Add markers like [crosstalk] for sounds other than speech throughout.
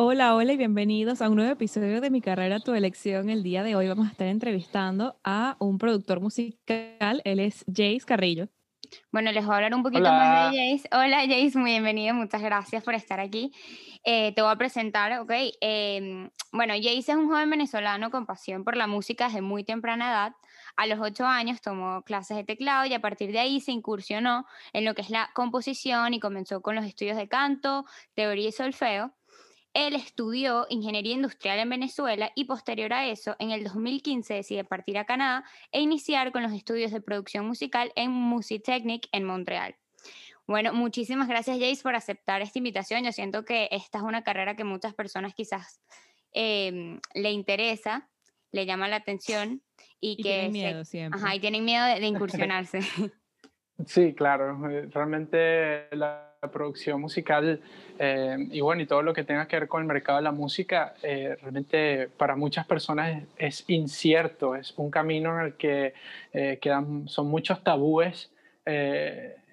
Hola, hola y bienvenidos a un nuevo episodio de Mi Carrera, Tu Elección. El día de hoy vamos a estar entrevistando a un productor musical, él es Jace Carrillo. Bueno, les voy a hablar un poquito más de Jace. Hola Jace, muy bienvenido, muchas gracias por estar aquí. Eh, te voy a presentar, ok. Em, bueno, Jace es un joven venezolano con pasión por la música desde muy temprana edad. A los ocho años tomó clases de teclado y a partir de ahí se incursionó en lo que es la composición y comenzó con los estudios de canto, teoría y solfeo. Él estudió ingeniería industrial en Venezuela y posterior a eso, en el 2015 decide partir a Canadá e iniciar con los estudios de producción musical en Musitechnic en Montreal. Bueno, muchísimas gracias Jace por aceptar esta invitación. Yo siento que esta es una carrera que muchas personas quizás em, le interesa, le llama la atención y, que... Tienen miedo siempre. Ajá, y tienen miedo de [laughs] incursionarse. Sí, claro. Realmente la la producción musical eh, y bueno, y todo lo que tenga que ver con el mercado de la música, eh, realmente para muchas personas es, incierto, es un camino en el que eh, quedan, son muchos tabúes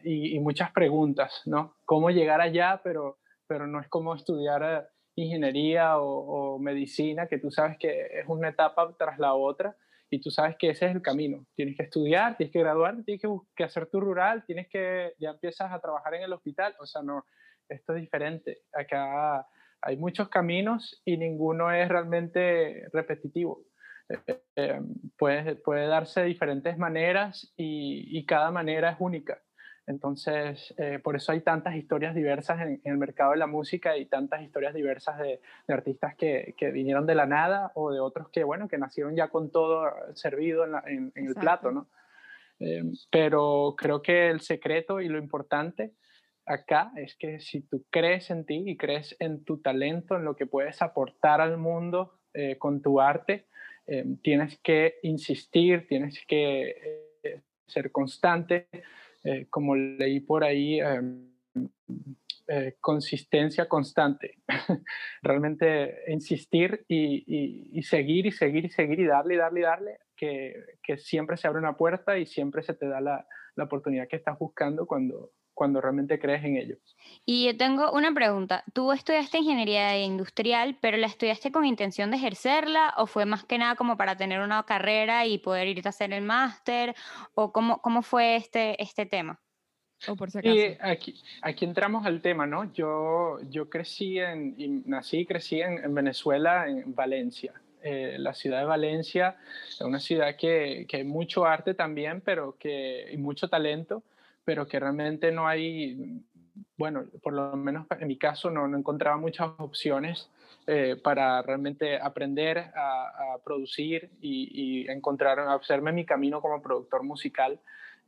y, muchas preguntas, ¿no? ¿Cómo llegar allá? Pero, pero no es como estudiar ingeniería o medicina, que tú sabes que es una etapa tras la otra y tú sabes que ese es el camino. Tienes que estudiar, tienes que graduar, tienes que, hacer tu rural, tienes que, ya empiezas a trabajar en el hospital, o sea, no, esto es diferente. Acá hay muchos caminos y ninguno es realmente repetitivo. Eh, eh, puede, puede darse de diferentes maneras y, y cada manera es única. Entonces, eh, por eso hay tantas historias diversas en, el mercado de la música y tantas historias diversas de, artistas que, vinieron de la nada o de otros que, bueno, que nacieron ya con todo servido en, el plato, ¿no? Eh, pero creo que el secreto y lo importante acá es que si tú crees en ti y crees en tu talento, en lo que puedes aportar al mundo eh, con tu arte, tienes que insistir, tienes que ser constante eh, como leí por ahí, em, eh, consistencia constante. [laughs] Realmente insistir y, seguir y seguir y seguir y darle y darle y darle, que, que, siempre se abre una puerta y siempre se te da la, la oportunidad que estás buscando cuando, cuando realmente crees en ello. Y yo tengo una pregunta. Tú estudiaste ingeniería industrial, pero ¿la estudiaste con intención de ejercerla o fue más que nada como para tener una carrera y poder irte a hacer el máster? ¿O cómo, cómo fue este, este tema? O por si acaso. Y aquí, aquí entramos al tema, ¿no? Yo, yo crecí en, y nací y crecí en, Venezuela, en Valencia. Eh, la ciudad de Valencia es una ciudad que, que hay mucho arte también, pero que, y mucho talento, pero que realmente no hay, bueno, por lo menos en mi caso no, no encontraba muchas opciones eh, para realmente aprender a, producir y, y, encontrar, hacerme mi camino como productor musical.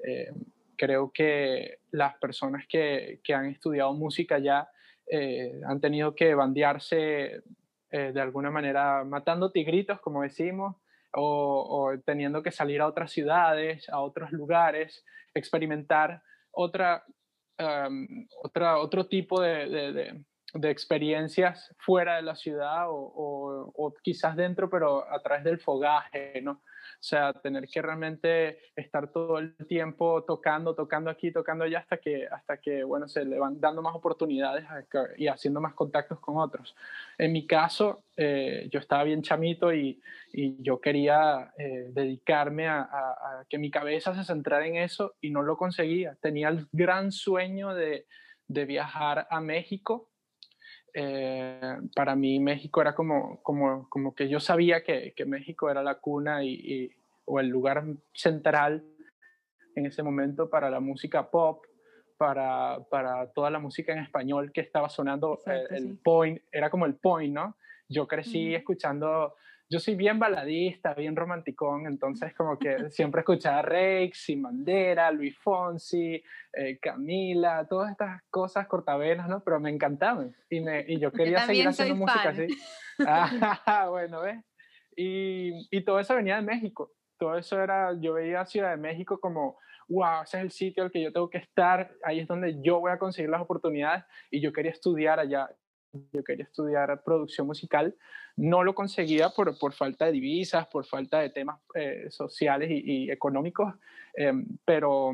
Eh, creo que las personas que, que, han estudiado música ya eh, han tenido que bandearse de alguna manera matando tigritos, como decimos, o, o, teniendo que salir a otras ciudades, a otros lugares, experimentar otra, otra, otro tipo de, de, experiencias fuera de la ciudad o, o, o, quizás dentro, pero a través del fogaje, ¿no? O sea, tener que realmente estar todo el tiempo tocando, tocando aquí, tocando allá, hasta que, hasta que bueno, se le van dando más oportunidades y haciendo más contactos con otros. En mi caso, eh, yo estaba bien chamito y, y yo quería eh, dedicarme a, a, que mi cabeza se centrara en eso y no lo conseguía. Tenía el gran sueño de, de viajar a México eh, para mí México era como, como, como que yo sabía que, que México era la cuna y, o el lugar central en ese momento para la música pop, para, para toda la música en español que estaba sonando, eh, el point, era como el point, ¿no? Yo crecí escuchando yo soy bien baladista, bien romanticón, entonces como que [laughs] siempre escuchaba Rex, y Mandera, Luis Fonsi, eh, Camila, todas estas cosas cortavenas, ¿no? Pero me encantaban y, me, y yo quería seguir haciendo música así. [laughs] Ah, [laughs] bueno, ¿ves? Y, y todo eso venía de México. Todo eso era, yo veía Ciudad de México como, wow, ese es el sitio al que yo tengo que estar, ahí es donde yo voy a conseguir las oportunidades y yo quería estudiar allá yo quería estudiar producción musical, no lo conseguía por, por falta de divisas, por falta de temas eh, sociales y, económicos, em, pero,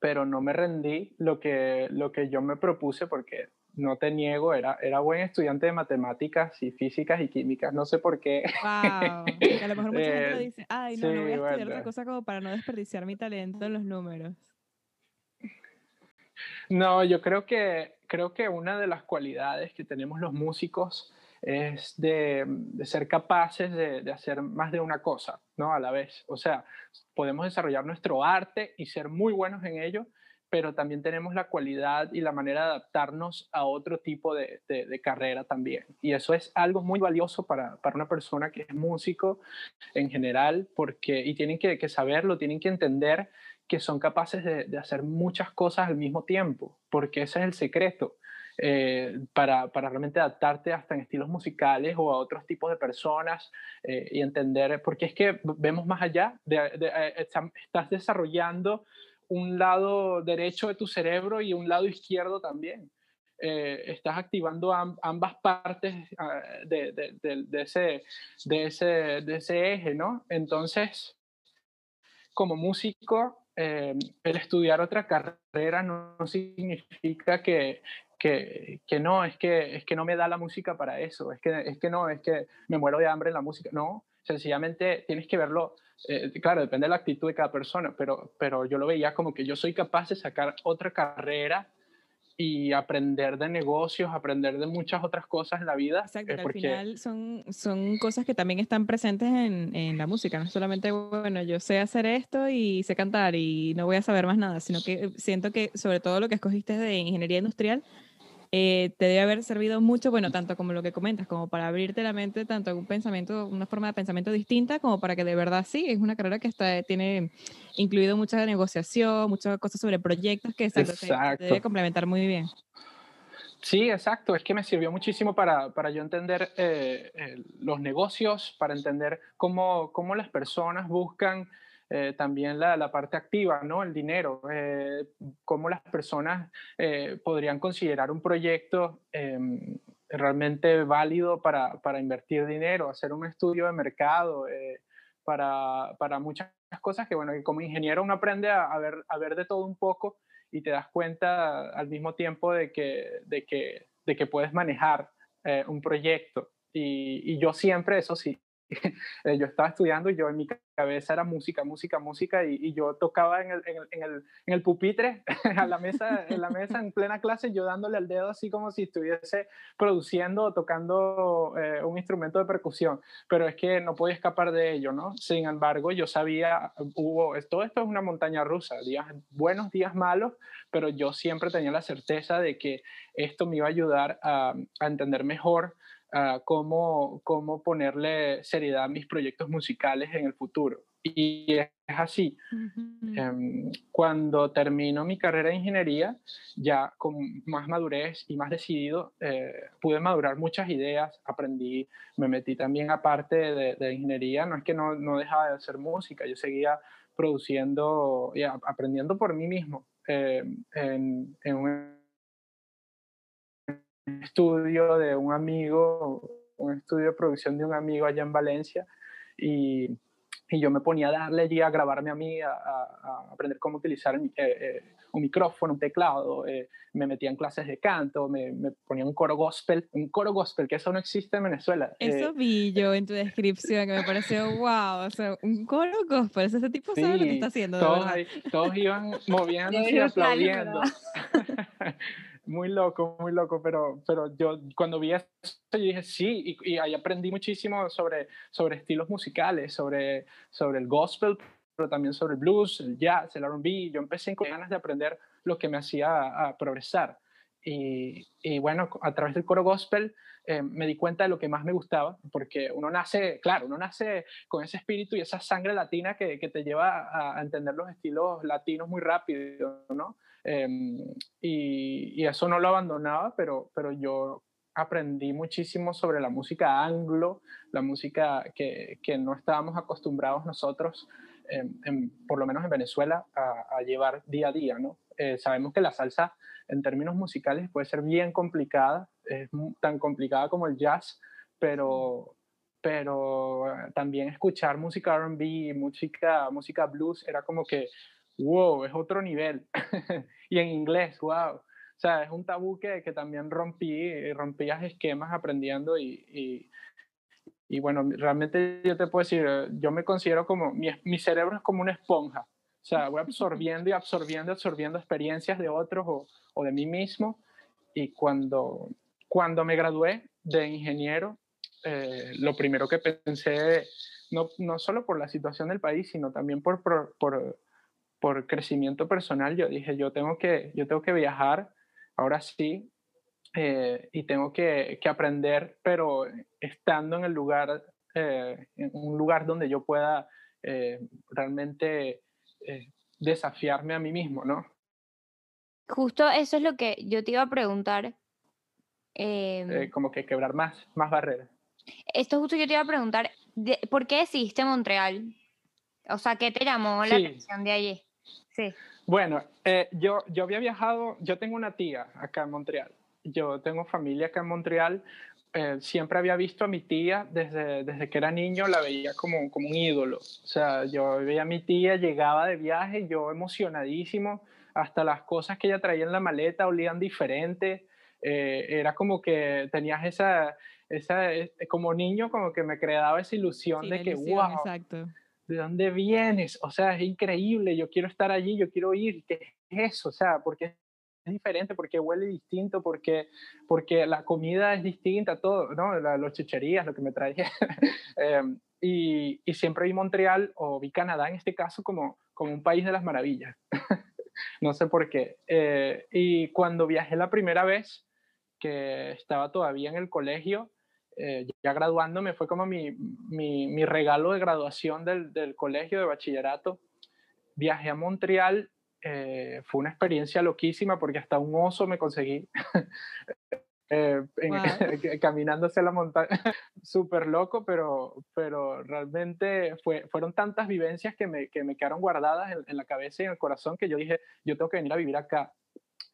pero no me rendí lo que, lo que yo me propuse porque no te niego, era, era buen estudiante de matemáticas y físicas y químicas, no sé por qué. Wow. a lo mejor [laughs] mucha gente lo eh, dice, ay, no, no voy a estudiar otra cosa como para no desperdiciar mi talento en los números. No, yo creo que, creo que una de las cualidades que tenemos los músicos es de, ser capaces de, hacer más de una cosa, ¿no? A la vez. O sea, podemos desarrollar nuestro arte y ser muy buenos en ello, pero también tenemos la cualidad y la manera de adaptarnos a otro tipo de, carrera también. Y eso es algo muy valioso para, una persona que es músico en general, porque, y tienen que saberlo, tienen que entender que son capaces de, hacer muchas cosas al mismo tiempo, porque ese es el secreto. Eh, para, para, realmente adaptarte hasta en estilos musicales o a otros tipos de personas eh, y entender, porque es que vemos más allá, de, eh, estás desarrollando un lado derecho de tu cerebro y un lado izquierdo también. estás activando ambas partes ah, de, de, ese, de, ese, de ese eje, ¿no? Entonces, como músico, eh, el estudiar otra carrera no, significa que, que, que, no, es que, es que no me da la música para eso, es que, es que no, es que me muero de hambre en la música, no, sencillamente tienes que verlo, eh, claro, depende de la actitud de cada persona, pero, pero yo lo veía como que yo soy capaz de sacar otra carrera y aprender de negocios, aprender de muchas otras cosas en la vida. Exacto, al final son, son cosas que también están presentes en, en, la música, no solamente, bueno, yo sé hacer esto y sé cantar y no voy a saber más nada, sino que siento que sobre todo lo que escogiste de ingeniería industrial, eh, te debe haber servido mucho, bueno, tanto como lo que comentas, como para abrirte la mente, tanto un pensamiento, una forma de pensamiento distinta, como para que de verdad sí, es una carrera que está, tiene incluido mucha negociación, muchas cosas sobre proyectos que exacto, Te, debe complementar muy bien. Sí, exacto. Es que me sirvió muchísimo para, para yo entender eh, los negocios, para entender cómo, cómo las personas buscan eh, también la, la, parte activa, ¿no? El dinero, eh, cómo las personas eh, podrían considerar un proyecto em, realmente válido para, para, invertir dinero, hacer un estudio de mercado, para, para, muchas cosas que, bueno, como ingeniero uno aprende a, ver, a ver de todo un poco y te das cuenta al mismo tiempo de que, de que, de que puedes manejar un proyecto. Y, y, yo siempre, eso sí, Eh, [laughs] yo estaba estudiando y yo en mi cabeza era música, música, música y, yo tocaba en el, en, el, en, el, pupitre, [laughs] a la mesa, en la mesa en plena clase, yo dándole al dedo así como si estuviese produciendo o tocando eh, un instrumento de percusión, pero es que no podía escapar de ello, ¿no? Sin embargo, yo sabía, hubo, todo esto es una montaña rusa, días buenos, días malos, pero yo siempre tenía la certeza de que esto me iba a ayudar a, a entender mejor cómo, cómo ponerle seriedad a mis proyectos musicales en el futuro. Y es así. Em, cuando termino mi carrera de ingeniería, ya con más madurez y más decidido, eh, pude madurar muchas ideas, aprendí, me metí también aparte de, de ingeniería, no es que no, no, dejaba de hacer música, yo seguía produciendo y aprendiendo por mí mismo eh, en, en un estudio de un amigo, un estudio de producción de un amigo allá en Valencia y, y yo me ponía a darle allí a grabarme a mí, a, a aprender cómo utilizar eh, eh, un micrófono, un teclado, eh, me metía en clases de canto, me, me, ponía un coro gospel, un coro gospel, que eso no existe en Venezuela. Eso vi yo en tu descripción, que me pareció [laughs] wow, o sea, un coro gospel, ese tipo sabe lo que está haciendo. Todos, todos iban [laughs] moviéndose y aplaudiendo. [laughs] muy loco, muy loco, pero, pero yo cuando vi eso, yo dije sí, y, ahí aprendí muchísimo sobre, sobre estilos musicales, sobre, sobre el gospel, pero también sobre el blues, el jazz, el RB. Yo empecé con ganas de aprender lo que me hacía a, progresar. Y, y, bueno, a través del coro gospel eh, me di cuenta de lo que más me gustaba, porque uno nace, claro, uno nace con ese espíritu y esa sangre latina que, que te lleva a, entender los estilos latinos muy rápido, ¿no? Em, y, y, eso no lo abandonaba, pero, pero yo aprendí muchísimo sobre la música anglo, la música que, que no estábamos acostumbrados nosotros, por lo menos en Venezuela, a, a, llevar día a día, ¿no? Eh, sabemos que la salsa en términos musicales puede ser bien complicada, es tan complicada como el jazz, pero, pero también escuchar música RB, música, música blues, era como que, wow, es otro nivel. [laughs] y en inglés, wow. O sea, es un tabú que, que también rompí, rompías esquemas aprendiendo y, y, y, bueno, realmente yo te puedo decir, yo me considero como, mi, mi cerebro es como una esponja. O sea, voy absorbiendo y absorbiendo, absorbiendo experiencias de otros o, o de mí mismo. Y cuando, cuando me gradué de ingeniero, eh, lo primero que pensé, no, no, solo por la situación del país, sino también por, por, por, por, crecimiento personal, yo dije, yo tengo que, yo tengo que viajar, ahora sí, eh, y tengo que, que, aprender, pero estando en el lugar, eh, en un lugar donde yo pueda realmente desafiarme a mí mismo, ¿no? Justo eso es lo que yo te iba a preguntar. Eh, como que quebrar más, más barreras. Esto justo yo te iba a preguntar, ¿por qué decidiste Montreal? O sea, ¿qué te llamó la atención de allí? Sí. Bueno, eh, yo, yo había viajado, yo tengo una tía acá en Montreal, yo tengo familia acá en Montreal, eh, siempre había visto a mi tía desde, desde que era niño, la veía como, como un ídolo, o sea, yo veía a mi tía, llegaba de viaje, yo emocionadísimo, hasta las cosas que ella traía en la maleta olían diferente. Eh, era como que tenías esa, esa, eh, como niño, como que me creaba esa ilusión de que, wow, exacto. ¿de dónde vienes? O sea, es increíble, yo quiero estar allí, yo quiero ir, ¿qué es eso? O sea, porque es diferente, porque huele distinto, porque, porque la comida es distinta, todo, ¿no? La, los chucherías, lo que me traía. [laughs] Em, y, y, siempre vi Montreal o vi Canadá en este caso como, como un país de las maravillas. [laughs] no sé por qué. Eh, y cuando viajé la primera vez, que estaba todavía en el colegio, eh, ya graduándome, fue como mi, mi, mi regalo de graduación del, del, colegio de bachillerato. Viajé a Montreal, eh, fue una experiencia loquísima porque hasta un oso me conseguí. [laughs] Eh, [laughs] caminando hacia la montaña, [laughs] súper loco, pero, pero realmente fue, fueron tantas vivencias que me, que me quedaron guardadas en, la cabeza y en el corazón que yo dije, yo tengo que venir a vivir acá.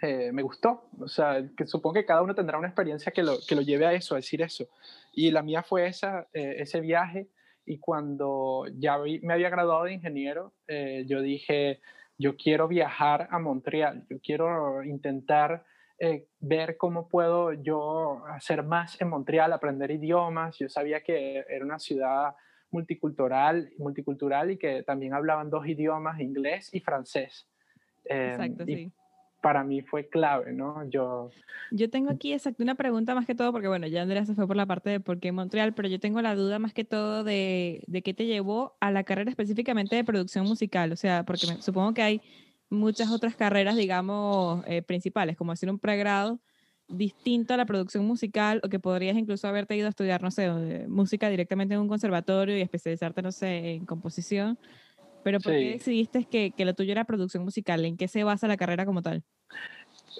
Eh, me gustó, o sea, que supongo que cada uno tendrá una experiencia que lo, que lo lleve a eso, a decir eso. Y la mía fue esa, eh, ese viaje y cuando ya me había graduado de ingeniero, yo dije, yo quiero viajar a Montreal, yo quiero intentar eh, ver cómo puedo yo hacer más en Montreal, aprender idiomas. Yo sabía que era una ciudad multicultural, multicultural y que también hablaban dos idiomas, inglés y francés. Em, exacto, sí. Para mí fue clave, ¿no? Yo, yo tengo aquí exacto una pregunta más que todo, porque bueno, ya Andrea se fue por la parte de por qué Montreal, pero yo tengo la duda más que todo de, de qué te llevó a la carrera específicamente de producción musical. O sea, porque supongo que hay muchas otras carreras, digamos, eh, principales, como hacer un pregrado distinto a la producción musical o que podrías incluso haberte ido a estudiar, no sé, eh, música directamente en un conservatorio y especializarte, no sé, en composición. Pero ¿por qué decidiste que, que lo tuyo era producción musical? ¿En qué se basa la carrera como tal?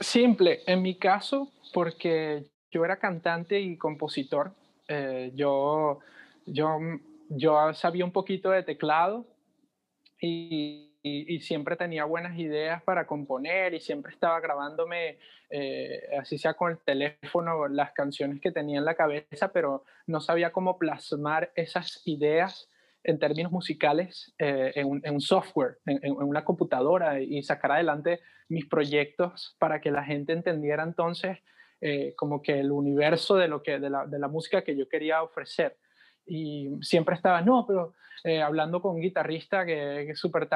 Simple, en mi caso, porque yo era cantante y compositor. Eh, yo, yo, yo sabía un poquito de teclado y y, siempre tenía buenas ideas para componer y siempre estaba grabándome, eh, así sea con el teléfono, las canciones que tenía en la cabeza, pero no sabía cómo plasmar esas ideas en términos musicales eh, en, un, software, en, una computadora y sacar adelante mis proyectos para que la gente entendiera entonces eh, como que el universo de, lo que, de, la, de la música que yo quería ofrecer. Y siempre estaba, no, pero eh, hablando con un guitarrista que, es súper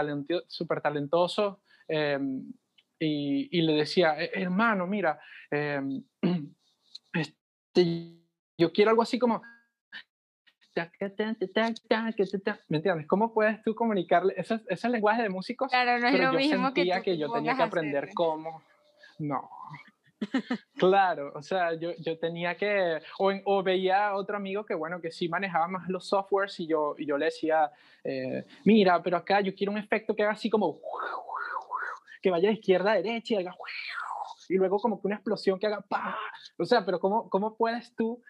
super talentoso em, y, y, le decía, eh, hermano, mira, em, [clears throat] este, yo quiero algo así como... ¿Me entiendes? ¿Cómo puedes tú comunicarle ese, ese lenguaje de músicos? Claro, no es lo yo mismo sentía que, que yo tenía que aprender cómo. No, claro, o sea, yo, yo tenía que, o, o, veía a otro amigo que, bueno, que sí manejaba más los softwares y yo, y yo le decía, eh, mira, pero acá yo quiero un efecto que haga así como, que vaya de izquierda a derecha y haga, y luego como que una explosión que haga, ¡pa! O sea, pero ¿cómo, cómo puedes tú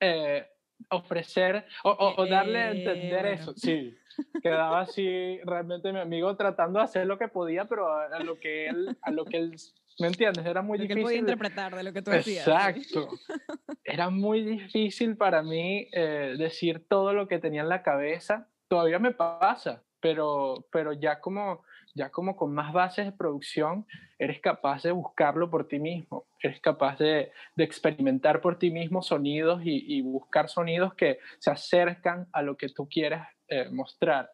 eh, ofrecer o, o, darle a entender eso? Sí, quedaba así realmente mi amigo tratando de hacer lo que podía, pero a, lo que él, a lo que él ¿Me entiendes? Era muy lo difícil. Que podía interpretar de lo que tú decías. Exacto. [laughs] Era muy difícil para mí eh, decir todo lo que tenía en la cabeza. Todavía me pasa, pero, pero ya, como, ya como con más bases de producción, eres capaz de buscarlo por ti mismo. Eres capaz de, de experimentar por ti mismo sonidos y, buscar sonidos que se acercan a lo que tú quieres eh, mostrar.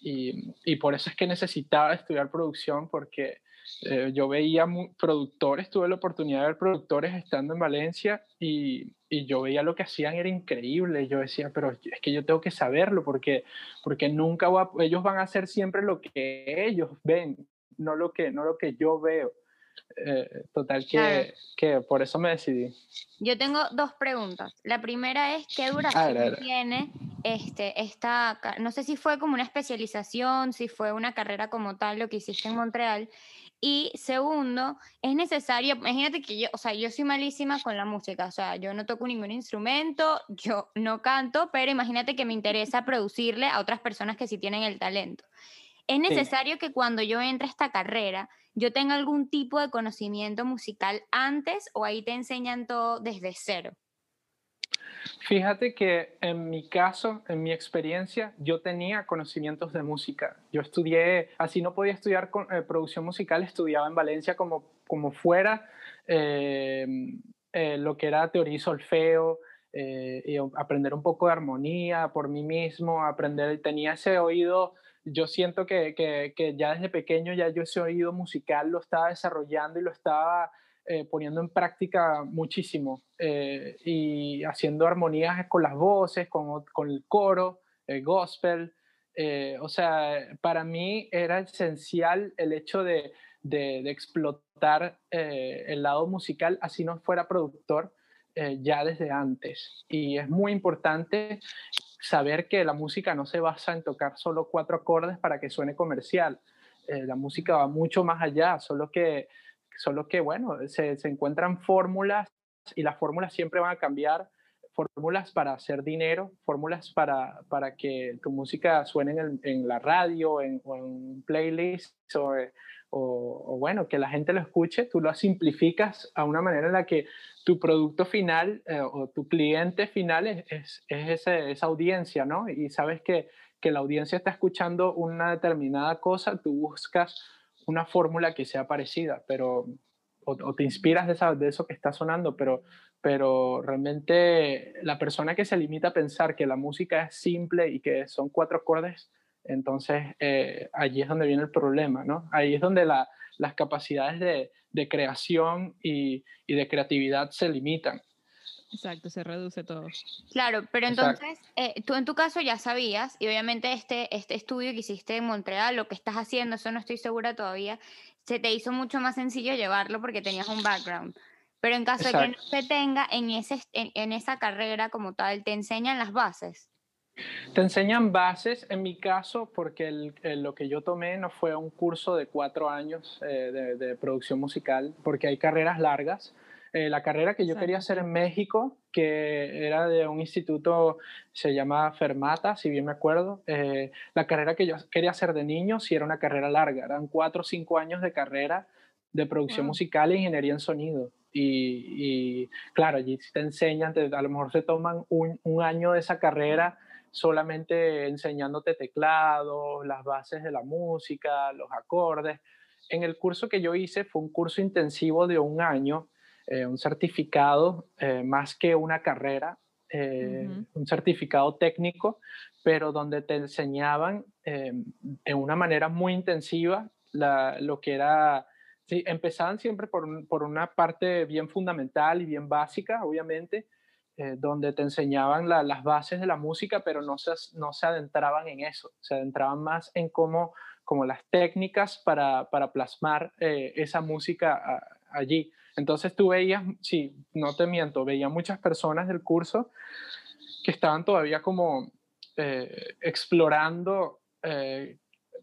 Y, y por eso es que necesitaba estudiar producción porque eh, yo veía productores, tuve la oportunidad de ver productores estando en Valencia y, y, yo veía lo que hacían, era increíble. Yo decía, pero es que yo tengo que saberlo porque, porque nunca voy a, ellos van a hacer siempre lo que ellos ven, no lo que, no lo que yo veo. Eh, total que, claro. que por eso me decidí. Yo tengo dos preguntas. La primera es qué duración tiene este, esta, no sé si fue como una especialización, si fue una carrera como tal lo que hiciste en Montreal. Y segundo, es necesario, imagínate que yo, o sea, yo soy malísima con la música, o sea, yo no toco ningún instrumento, yo no canto, pero imagínate que me interesa producirle a otras personas que sí tienen el talento. Es necesario sí. que cuando yo entre a esta carrera, yo tenga algún tipo de conocimiento musical antes o ahí te enseñan todo desde cero. Fíjate que en mi caso, en mi experiencia, yo tenía conocimientos de música. Yo estudié, así no podía estudiar con, eh, producción musical, estudiaba en Valencia como, como fuera eh, eh, lo que era teoría solfeo, y aprender un poco de armonía por mí mismo, aprender, tenía ese oído, yo siento que, que, que ya desde pequeño ya yo ese oído musical lo estaba desarrollando y lo estaba eh, poniendo en práctica muchísimo eh, y haciendo armonías con las voces, con, con el coro, el gospel. Eh, o sea, para mí era esencial el hecho de, de, de explotar eh, el lado musical, así no fuera productor, eh, ya desde antes. Y es muy importante saber que la música no se basa en tocar solo cuatro acordes para que suene comercial. la música va mucho más allá, solo que solo que, bueno, se, se encuentran fórmulas y las fórmulas siempre van a cambiar, fórmulas para hacer dinero, fórmulas para, para que tu música suene en, el, en la radio en, o en un playlist o, o, o, bueno, que la gente lo escuche, tú lo simplificas a una manera en la que tu producto final eh, o tu cliente final es, es, es ese, esa audiencia, ¿no? Y sabes que, que la audiencia está escuchando una determinada cosa, tú buscas una fórmula que sea parecida, pero o, te inspiras de, esa, de, eso que está sonando, pero, pero realmente la persona que se limita a pensar que la música es simple y que son cuatro acordes, entonces eh, allí es donde viene el problema, ¿no? Ahí es donde la, las capacidades de, de creación y, de creatividad se limitan. Exacto, se reduce todo. Claro, pero entonces, eh, tú en tu caso ya sabías, y obviamente este, este estudio que hiciste en Montreal, lo que estás haciendo, eso no estoy segura todavía, se te hizo mucho más sencillo llevarlo porque tenías un background. Pero en caso Exacto. de que no se tenga en, ese, en, en esa carrera como tal, te enseñan las bases. Te enseñan bases, en mi caso, porque el, el, lo que yo tomé no fue un curso de cuatro años eh, de, de, producción musical, porque hay carreras largas. Eh, la carrera que yo quería hacer en México, que era de un instituto, se llama Fermata, si bien me acuerdo, eh, la carrera que yo quería hacer de niño sí era una carrera larga, eran cuatro o cinco años de carrera de producción wow. musical e ingeniería en sonido. Y, y claro, allí te enseñan, te, a lo mejor se toman un, un año de esa carrera solamente enseñándote teclados, las bases de la música, los acordes. En el curso que yo hice fue un curso intensivo de un año, eh, un certificado eh, más que una carrera, eh, uh -huh. un certificado técnico, pero donde te enseñaban eh, en una manera muy intensiva la, lo que era, sí, empezaban siempre por, un, por una parte bien fundamental y bien básica, obviamente, eh, donde te enseñaban la, las bases de la música, pero no se, no se adentraban en eso, se adentraban más en cómo, como las técnicas para, para plasmar eh, esa música a, allí. Entonces tú veías, sí, no te miento, veía muchas personas del curso que estaban todavía como eh, explorando eh,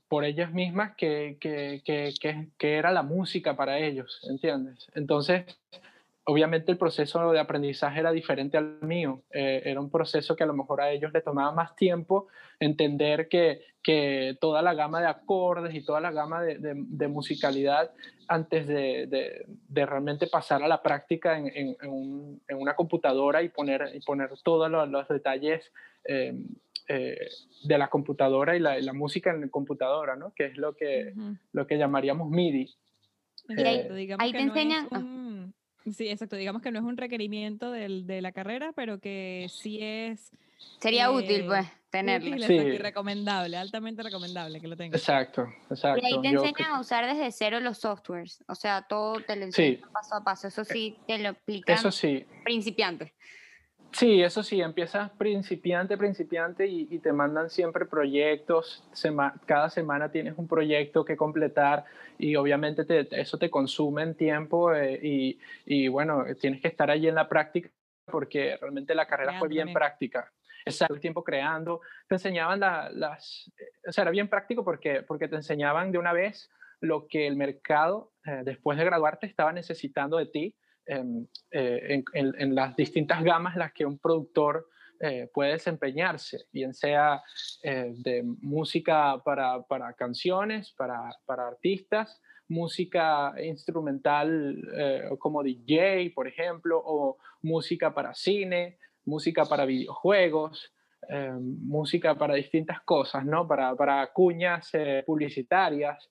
por ellas mismas qué que, era la música para ellos, ¿entiendes? Entonces, obviamente el proceso de aprendizaje era diferente al mío. Eh, era un proceso que a lo mejor a ellos les tomaba más tiempo entender que, que toda la gama de acordes y toda la gama de, de, musicalidad antes de, de, realmente pasar a la práctica en, en, en, una computadora y poner, y poner todos los, detalles eh, eh, de la computadora y la, la, música en la computadora, ¿no? que es lo que, lo que llamaríamos MIDI. ahí te enseñan... Sí, exacto. Digamos que no es un requerimiento del, de la carrera, pero que sí es... Sería útil, pues, eh, tenerlo. sí. y recomendable, altamente recomendable que lo tengas. Exacto, exacto. Y ahí te enseñan a usar desde cero los softwares. O sea, todo te lo enseñan paso a paso. Eso sí, te lo explican. Eso sí. Principiante. Sí, eso sí, empiezas principiante, principiante y, te mandan siempre proyectos, cada semana tienes un proyecto que completar y obviamente eso te consume en tiempo eh, y, y, bueno, tienes que estar allí en la práctica porque realmente la carrera fue bien práctica. Exacto, el tiempo creando, te enseñaban las, o sea, era bien práctico porque, porque te enseñaban de una vez lo que el mercado eh, después de graduarte estaba necesitando de ti Em, eh, en, las distintas gamas las que un productor eh, puede desempeñarse, bien sea eh, de música para, para canciones, para, para, artistas, música instrumental como DJ, por ejemplo, o música para cine, música para videojuegos, em, música para distintas cosas, ¿no? Para, para cuñas publicitarias.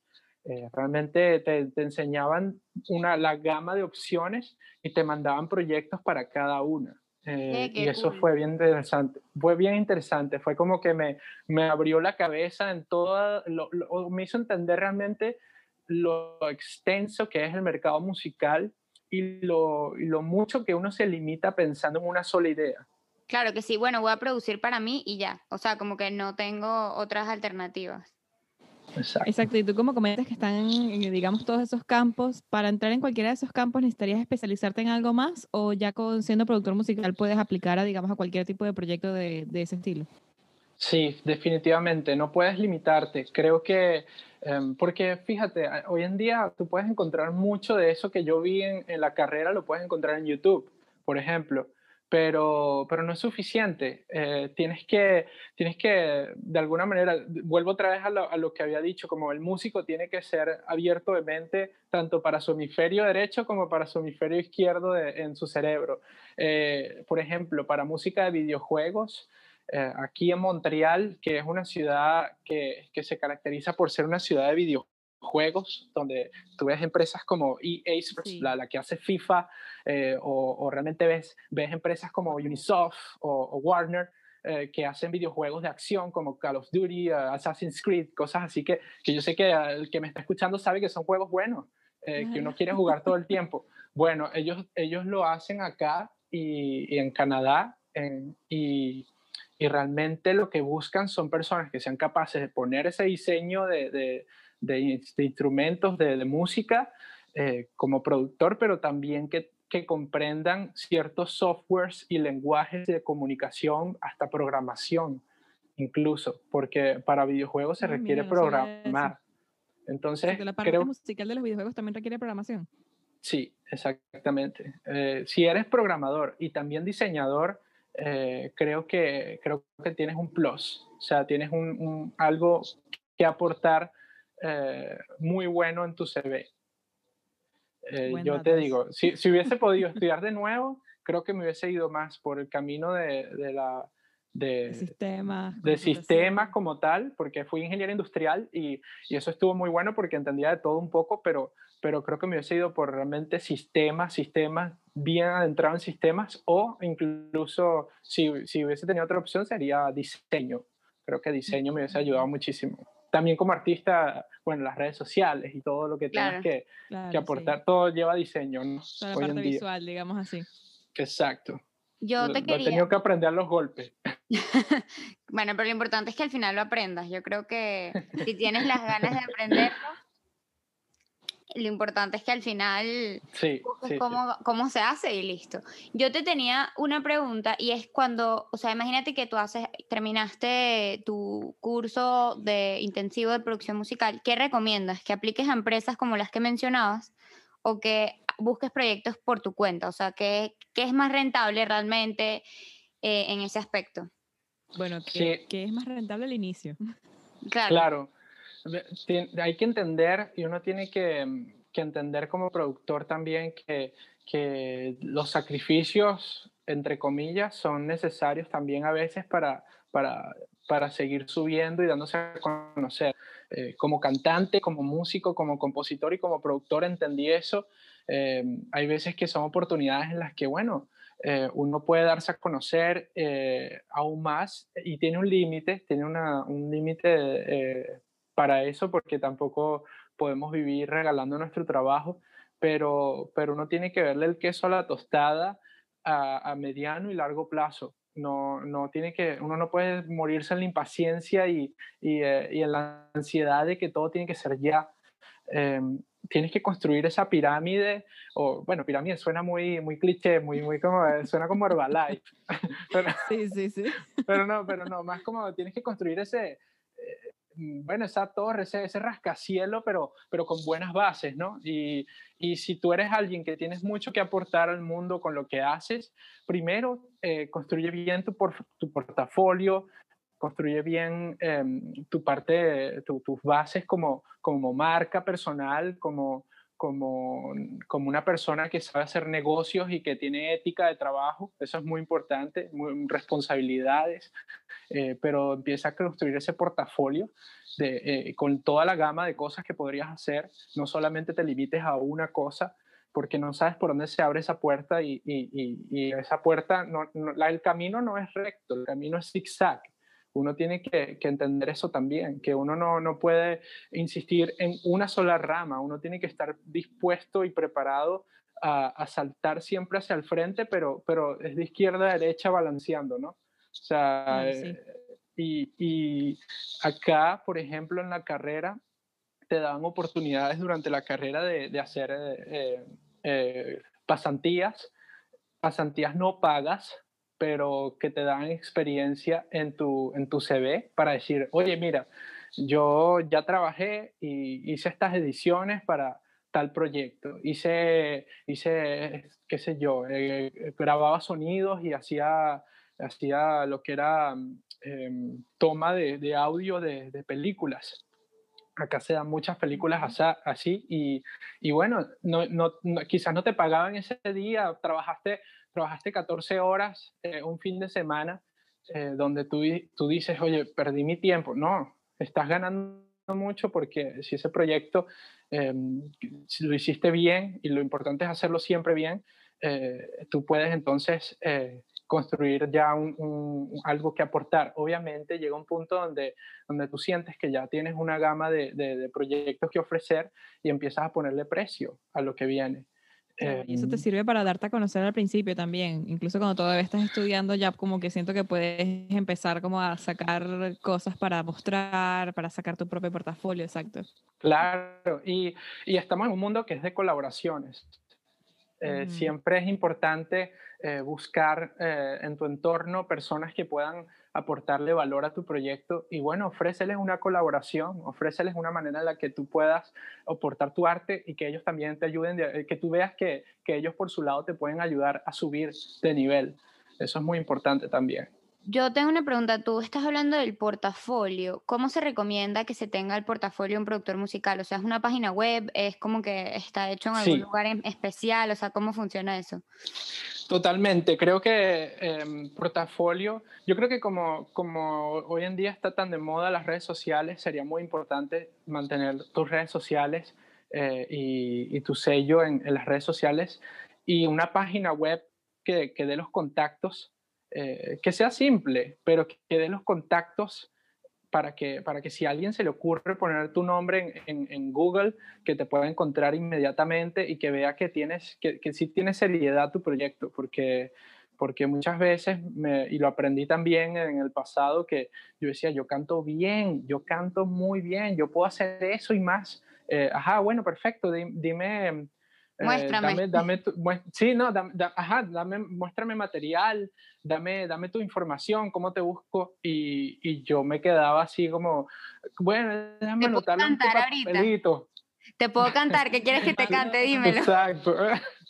Eh, realmente te, enseñaban una, la gama de opciones y te mandaban proyectos para cada una. Eh, y eso fue bien interesante. Fue bien interesante. Fue como que me, me abrió la cabeza en todo, lo, me hizo entender realmente lo extenso que es el mercado musical y lo, y lo mucho que uno se limita pensando en una sola idea. Claro que sí, bueno, voy a producir para mí y ya. O sea, como que no tengo otras alternativas. Exacto. Y tú como comentas que están, en, digamos, todos esos campos, para entrar en cualquiera de esos campos necesitarías especializarte en algo más o ya con, siendo productor musical puedes aplicar a, digamos, a cualquier tipo de proyecto de, de ese estilo. Sí, definitivamente, no puedes limitarte. Creo que, em, porque fíjate, hoy en día tú puedes encontrar mucho de eso que yo vi en, en la carrera, lo puedes encontrar en YouTube, por ejemplo pero, pero no es suficiente. Eh, tienes, que, tienes que, de alguna manera, vuelvo otra vez a lo, a lo, que había dicho, como el músico tiene que ser abierto de mente tanto para su hemisferio derecho como para su hemisferio izquierdo en su cerebro. Eh, por ejemplo, para música de videojuegos, eh, aquí en Montreal, que es una ciudad que, que se caracteriza por ser una ciudad de videojuegos, juegos donde tú ves empresas como EA Sports, la, que hace FIFA, eh, o, realmente ves, ves empresas como Unisoft o, Warner eh, que hacen videojuegos de acción como Call of Duty, uh, Assassin's Creed, cosas así que, que yo sé que el que me está escuchando sabe que son juegos buenos, eh, que uno quiere jugar todo el tiempo. Bueno, ellos, ellos lo hacen acá y, en Canadá y, y, realmente lo que buscan son personas que sean capaces de poner ese diseño de de, instrumentos, de, música eh, como productor, pero también que, que comprendan ciertos softwares y lenguajes de comunicación, hasta programación incluso, porque para videojuegos se ah, requiere programar. Entonces, la parte musical de los videojuegos también requiere programación. Sí, exactamente. Eh, si eres programador y también diseñador, eh, creo, que, creo que tienes un plus, o sea, tienes un algo que aportar eh, muy bueno en tu CV. Eh, yo te digo, si, si, hubiese podido [laughs] estudiar de nuevo, creo que me hubiese ido más por el camino de, de la... De, sistemas. De sistemas como tal, porque fui ingeniero industrial y, y, eso estuvo muy bueno porque entendía de todo un poco, pero, pero creo que me hubiese ido por realmente sistemas, sistemas, bien adentrado en sistemas o incluso si, si hubiese tenido otra opción sería diseño. Creo que diseño me hubiese ayudado muchísimo también como artista, bueno, las redes sociales y todo lo que tienes que, que, aportar, todo lleva diseño, ¿no? la parte visual, digamos así. Exacto. Yo te quería... He tenido que aprender los golpes. [laughs] bueno, pero lo importante es que al final lo aprendas. Yo creo que si tienes las ganas de aprenderlo, lo importante es que al final sí, cómo, cómo, se hace y listo. Yo te tenía una pregunta y es cuando, o sea, imagínate que tú haces, terminaste tu curso de intensivo de producción musical, ¿qué recomiendas? ¿Que apliques a empresas como las que mencionabas o que busques proyectos por tu cuenta? O sea, ¿qué, qué es más rentable realmente eh, en ese aspecto? Bueno, ¿qué, es más rentable al inicio? Claro. claro hay que entender y uno tiene que, entender como productor también que, los sacrificios, entre comillas, son necesarios también a veces para, para, para seguir subiendo y dándose a conocer. Eh, como cantante, como músico, como compositor y como productor entendí eso. Eh, hay veces que son oportunidades en las que, bueno, eh, uno puede darse a conocer aún más y tiene un límite, tiene un límite para eso porque tampoco podemos vivir regalando nuestro trabajo, pero, pero uno tiene que verle el queso a la tostada a, mediano y largo plazo. No, no, tiene que, uno no puede morirse en la impaciencia y, y, eh, y en la ansiedad de que todo tiene que ser ya. Em, tienes que construir esa pirámide, o bueno, pirámide suena muy, muy cliché, muy, muy como, eh, suena como Herbalife. [laughs] pero, sí, sí, sí. Pero no, pero no, más como tienes que construir ese, eh, bueno, esa torre, ese, ese rascacielo, pero, pero con buenas bases, ¿no? Y, y, si tú eres alguien que tienes mucho que aportar al mundo con lo que haces, primero eh, construye bien tu, por, tu portafolio, construye bien em, tu parte, tus bases como, como marca personal, como, como, como una persona que sabe hacer negocios y que tiene ética de trabajo, eso es muy importante, responsabilidades, eh, pero empieza a construir ese portafolio de, eh, con toda la gama de cosas que podrías hacer, no solamente te limites a una cosa, porque no sabes por dónde se abre esa puerta y, y, y, esa puerta, no, la, el camino no es recto, el camino es zigzag. Uno tiene que, entender eso también, que uno no, puede insistir en una sola rama, uno tiene que estar dispuesto y preparado a, saltar siempre hacia el frente, pero, pero es de izquierda a derecha balanceando, ¿no? O sea, eh, y, acá, por ejemplo, en la carrera, te dan oportunidades durante la carrera de, hacer eh, eh, pasantías, pasantías no pagas, pero que te dan experiencia en tu, en tu CV para decir, oye, mira, yo ya trabajé y hice estas ediciones para tal proyecto. Hice, hice qué sé yo, eh, grababa sonidos y hacía, hacía lo que era em, toma de, de audio de, de, películas. Acá se dan muchas películas así y, y bueno, no, no, quizás no te pagaban ese día, trabajaste trabajaste 14 horas eh, un fin de semana eh, donde tú, tú dices, oye, perdí mi tiempo. No, estás ganando mucho porque si ese proyecto em, si lo hiciste bien y lo importante es hacerlo siempre bien, eh, tú puedes entonces construir ya un, algo que aportar. Obviamente llega un punto donde, donde tú sientes que ya tienes una gama de, de proyectos que ofrecer y empiezas a ponerle precio a lo que viene y eso te em, sirve para darte a conocer al principio también, incluso cuando todavía estás estudiando ya como que siento que puedes empezar como a sacar cosas para mostrar, para sacar tu propio portafolio, exacto. Claro, y, y estamos en un mundo que es de colaboraciones. Eh, siempre es importante eh, buscar eh, en tu entorno personas que puedan aportarle valor a tu proyecto y bueno, ofréceles una colaboración, ofréceles una manera en la que tú puedas aportar tu arte y que ellos también te ayuden, que tú veas que, que ellos por su lado te pueden ayudar a subir de nivel. Eso es muy importante también. Yo tengo una pregunta, tú estás hablando del portafolio. ¿Cómo se recomienda que se tenga el portafolio un productor musical? O sea, ¿es una página web? ¿Es como que está hecho en algún lugar especial? O sea, ¿cómo funciona eso? Totalmente, creo que eh, portafolio, yo creo que como, como hoy en día está tan de moda las redes sociales, sería muy importante mantener tus redes sociales eh, y, tu sello en, en, las redes sociales y una página web que, que dé los contactos eh, que sea simple, pero que, dé los contactos para que, para que si a alguien se le ocurre poner tu nombre en, Google, que te pueda encontrar inmediatamente y que vea que, tienes, que, que sí tiene seriedad tu proyecto, porque, porque muchas veces, y lo aprendí también en el pasado, que yo decía, yo canto bien, yo canto muy bien, yo puedo hacer eso y más, ajá, bueno, perfecto, dime eh, muéstrame. dame, sí, no, ajá, dame, muéstrame material, dame, dame tu información, cómo te busco. Y, y yo me quedaba así como, bueno, déjame anotarlo un papelito. Te puedo cantar, ¿qué quieres que te [laughs] cante? Dímelo. Exacto,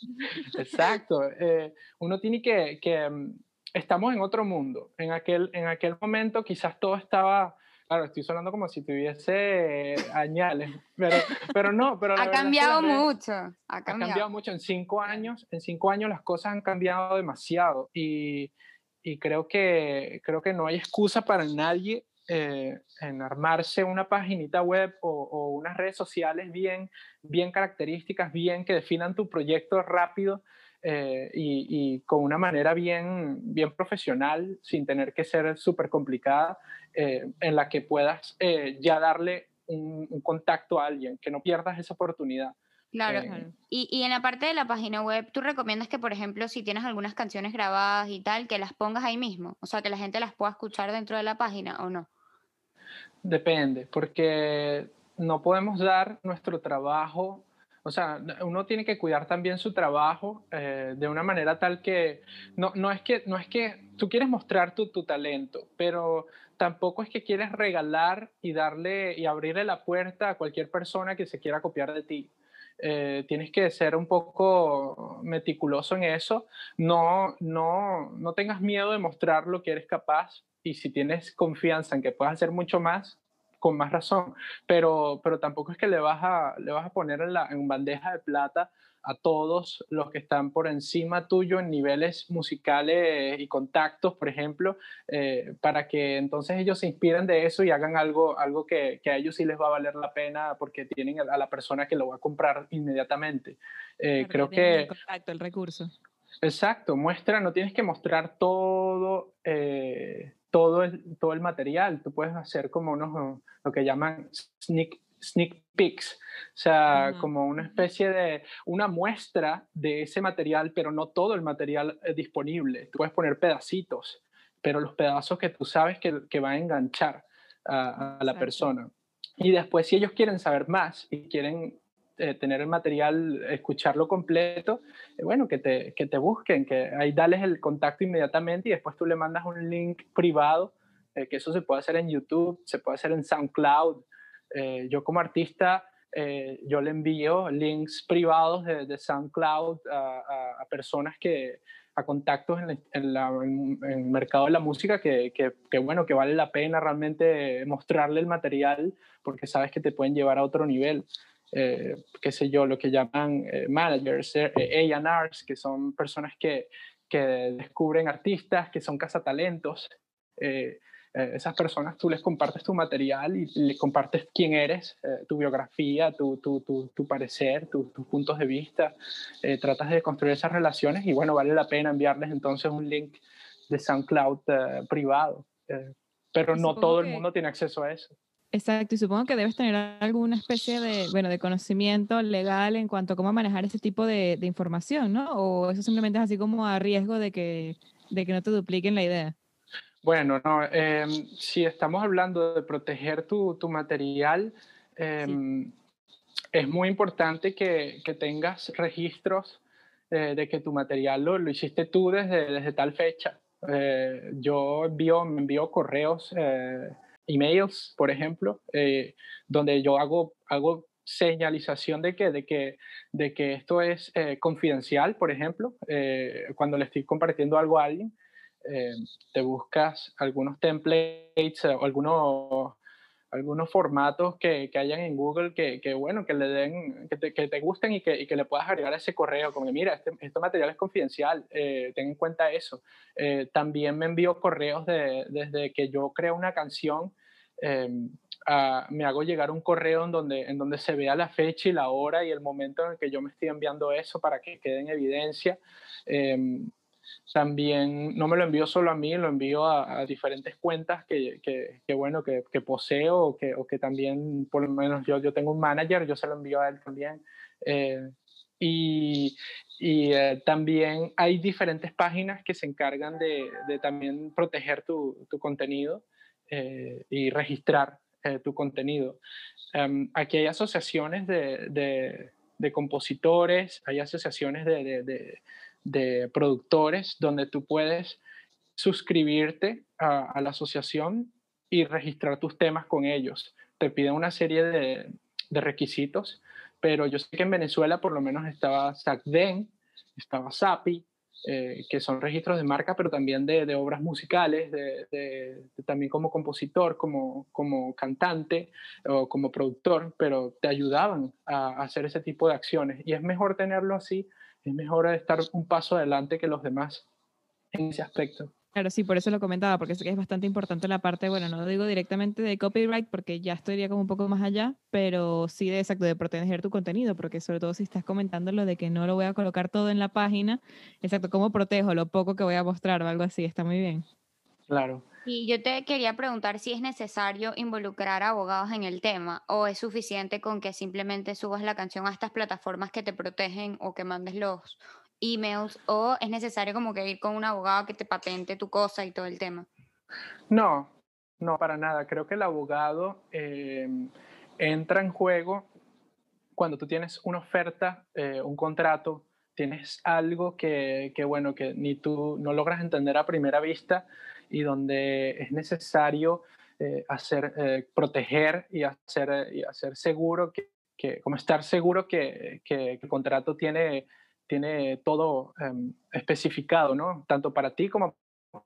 [laughs] exacto. Eh, uno tiene que, que, mm, estamos en otro mundo. En aquel, en aquel momento quizás todo estaba Claro, estoy sonando como si tuviese añales, [laughs] pero, pero no, pero ha cambiado mucho. Ha cambiado. mucho en cinco años. En cinco años las cosas han cambiado demasiado y, y creo que creo que no hay excusa para nadie eh, en armarse una paginita web o, o, unas redes sociales bien, bien características, bien que definan tu proyecto rápido eh, y, con una manera bien, bien profesional, sin tener que ser súper complicada, eh, en la que puedas eh, ya darle un, contacto a alguien, que no pierdas esa oportunidad. Claro, y, y, en la parte de la página web, ¿tú recomiendas que, por ejemplo, si tienes algunas canciones grabadas y tal, que las pongas ahí mismo? O sea, que la gente las pueda escuchar dentro de la página o no? Depende, porque no podemos dar nuestro trabajo o sea, uno tiene que cuidar también su trabajo eh, de una manera tal que no, no, es que no es que tú quieres mostrar tu, tu, talento, pero tampoco es que quieres regalar y darle y abrirle la puerta a cualquier persona que se quiera copiar de ti. Eh, tienes que ser un poco meticuloso en eso. No, no, no tengas miedo de mostrar lo que eres capaz y si tienes confianza en que puedas hacer mucho más, con más razón, pero, pero tampoco es que le vas a, le vas a poner en, la, en bandeja de plata a todos los que están por encima tuyo en niveles musicales y contactos, por ejemplo, eh, para que entonces ellos se inspiren de eso y hagan algo, algo que, que, a ellos sí les va a valer la pena porque tienen a la persona que lo va a comprar inmediatamente. Eh, creo que... El contacto, el recurso. Exacto, muestra, no tienes que mostrar todo. Eh, todo el, todo el material. Tú puedes hacer como unos, lo que llaman sneak, sneak peeks, o sea, como una especie de, una muestra de ese material, pero no todo el material es disponible. Tú puedes poner pedacitos, pero los pedazos que tú sabes que, que van a enganchar a, a la persona. Y después, si ellos quieren saber más y quieren eh, tener el material, escucharlo completo, eh, bueno, que te, que te busquen, que ahí dales el contacto inmediatamente y después tú le mandas un link privado, eh, que eso se puede hacer en YouTube, se puede hacer en SoundCloud. yo como artista, yo le envío links privados de, de SoundCloud a, a, personas que, a contactos en, en, el mercado de la música que, que, que, bueno, que vale la pena realmente mostrarle el material porque sabes que te pueden llevar a otro nivel eh, qué sé yo, lo que llaman eh, managers, eh, A&Rs, que son personas que, que, descubren artistas, que son cazatalentos. Eh, esas personas tú les compartes tu material y les compartes quién eres, tu biografía, tu, tu, tu, tu parecer, tus puntos de vista. tratas de construir esas relaciones y bueno, vale la pena enviarles entonces un link de SoundCloud privado. pero no todo el mundo tiene acceso a eso. Exacto, y supongo que debes tener alguna especie de, bueno, de conocimiento legal en cuanto a cómo manejar ese tipo de, de información, ¿no? O eso simplemente es así como a riesgo de que, de que no te dupliquen la idea. Bueno, no, em, si estamos hablando de proteger tu, tu material, eh, es muy importante que, que tengas registros eh, de que tu material lo, lo, hiciste tú desde, desde tal fecha. Eh, yo envío, me envío correos eh, emails, por ejemplo, eh, donde yo hago, señalización de que esto es eh, confidencial, por ejemplo, eh, cuando le estoy compartiendo algo a alguien, te buscas algunos templates o algunos algunos formatos que, que, hayan en Google que, que, bueno, que le den, que te, que te gusten y que, y que, le puedas agregar ese correo, como mira, este, este material es confidencial, eh, ten en cuenta eso. Eh, también me envío correos de, desde que yo creo una canción, eh, a, me hago llegar un correo en donde, en donde se vea la fecha y la hora y el momento en el que yo me estoy enviando eso para que quede en evidencia. También no me lo envío solo a mí, lo envío a, diferentes cuentas que, que, bueno, que, que, poseo o que, o que también, por lo menos yo, yo tengo un manager, yo se lo envío a él también. Eh, y, y eh, también hay diferentes páginas que se encargan de, de también proteger tu, tu contenido eh, y registrar tu contenido. Em, aquí hay asociaciones de, de, compositores, hay asociaciones de, de, productores donde tú puedes suscribirte a, la asociación y registrar tus temas con ellos. Te piden una serie de, requisitos, pero yo sé que en Venezuela por lo menos estaba SACDEN, estaba SAPI, eh, que son registros de marca, pero también de, obras musicales, de, también como compositor, como, como cantante o como productor, pero te ayudaban a, hacer ese tipo de acciones. Y es mejor tenerlo así, es mejor estar un paso adelante que los demás en ese aspecto. Claro, sí, por eso lo comentaba, porque sé que es bastante importante la parte, bueno, no digo directamente de copyright, porque ya estoy como un poco más allá, pero sí de exacto, de proteger tu contenido, porque sobre todo si estás comentando lo de que no lo voy a colocar todo en la página, exacto, ¿cómo protejo lo poco que voy a mostrar o algo así? Está muy bien. Claro. Y yo te quería preguntar si es necesario involucrar a abogados en el tema o es suficiente con que simplemente subas la canción a estas plataformas que te protegen o que mandes los emails o es necesario como que ir con un abogado que te patente tu cosa y todo el tema? No, no, para nada. Creo que el abogado em, entra en juego cuando tú tienes una oferta, eh, un contrato, tienes algo que, que, bueno, que ni tú no logras entender a primera vista y donde es necesario eh, hacer, eh, proteger y hacer, y hacer seguro que, que, como estar seguro que, que el contrato tiene tiene todo em, especificado, ¿no? Tanto para ti como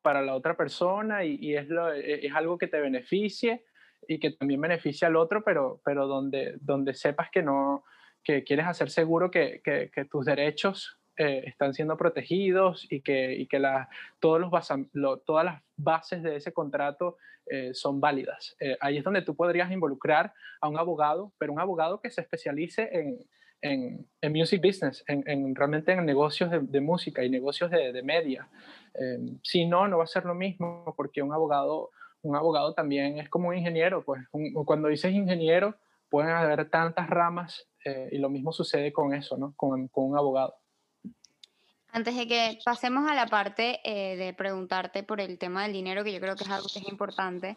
para la otra persona y, es, e, es, algo que te beneficie y que también beneficie al otro, pero, pero donde, donde sepas que no, que quieres hacer seguro que, que, tus derechos eh, están siendo protegidos y que, y que la, todos los todas las bases de ese contrato eh, son válidas. Eh, ahí es donde tú podrías involucrar a un abogado, pero un abogado que se especialice en, en, music business, en, realmente en negocios de, música y negocios de, media. Eh, si no, no va a ser lo mismo porque un abogado, un abogado también es como un ingeniero. Pues cuando dices ingeniero, pueden haber tantas ramas eh, y lo mismo sucede con eso, ¿no? con, con un abogado. Antes de que pasemos a la parte eh, de preguntarte por el tema del dinero, que yo creo que es algo que es importante,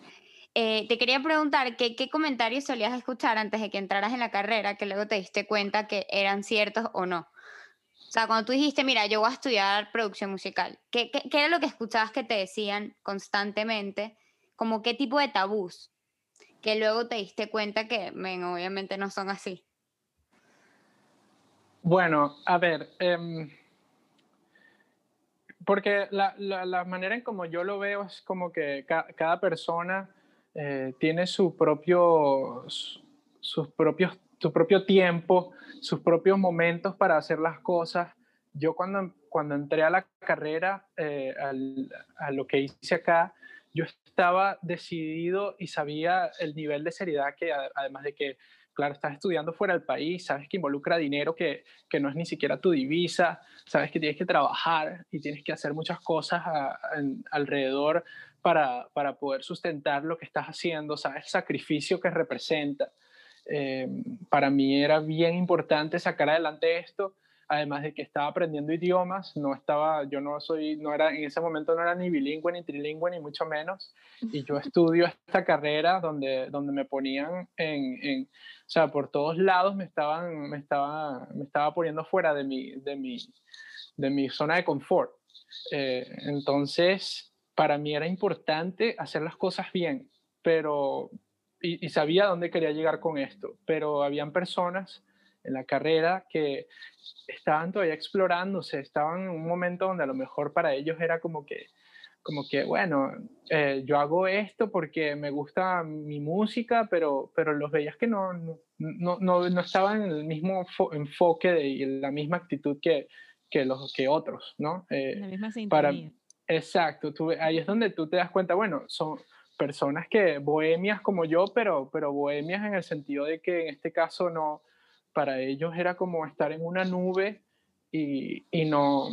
eh, te quería preguntar ¿qué, qué comentarios solías escuchar antes de que entraras en la carrera que luego te diste cuenta que eran ciertos o no. O sea, cuando tú dijiste, mira, yo voy a estudiar producción musical, ¿qué, qué, qué era lo que escuchabas que te decían constantemente? Como qué tipo de tabús que luego te diste cuenta que, men, obviamente no son así. Bueno, a ver, em, porque la, la, manera en como yo lo veo es como que cada persona eh, tiene su propio, propios, su propio tiempo, sus propios momentos para hacer las cosas. Yo cuando, cuando entré a la carrera, eh, a lo que hice acá, yo estaba decidido y sabía el nivel de seriedad que además de que, claro, estás estudiando fuera del país, sabes que involucra dinero que, que no es ni siquiera tu divisa, sabes que tienes que trabajar y tienes que hacer muchas cosas alrededor para, para, poder sustentar lo que estás haciendo, sabes el sacrificio que representa. Eh, para mí era bien importante sacar adelante esto, además de que estaba aprendiendo idiomas, no estaba, yo no soy, no era, en ese momento no era ni bilingüe, ni trilingüe, ni mucho menos, y yo estudio esta carrera donde, donde me ponían en, en o sea, por todos lados me estaban, me estaba, me estaba poniendo fuera de mi, de mi, de mi zona de confort. Eh, entonces, para mí era importante hacer las cosas bien, pero, y, sabía dónde quería llegar con esto, pero habían personas en la carrera que estaban todavía explorándose, estaban en un momento donde a lo mejor para ellos era como que, como que bueno, eh, yo hago esto porque me gusta mi música, pero, pero los veías que no, no, no, no, estaban en el mismo enfoque y en la misma actitud que, que los que otros, ¿no? Eh, la misma para, Exacto, ahí es donde tú te das cuenta, bueno, son personas que bohemias como yo, pero, pero bohemias en el sentido de que en este caso no, para ellos era como estar en una nube y, y no,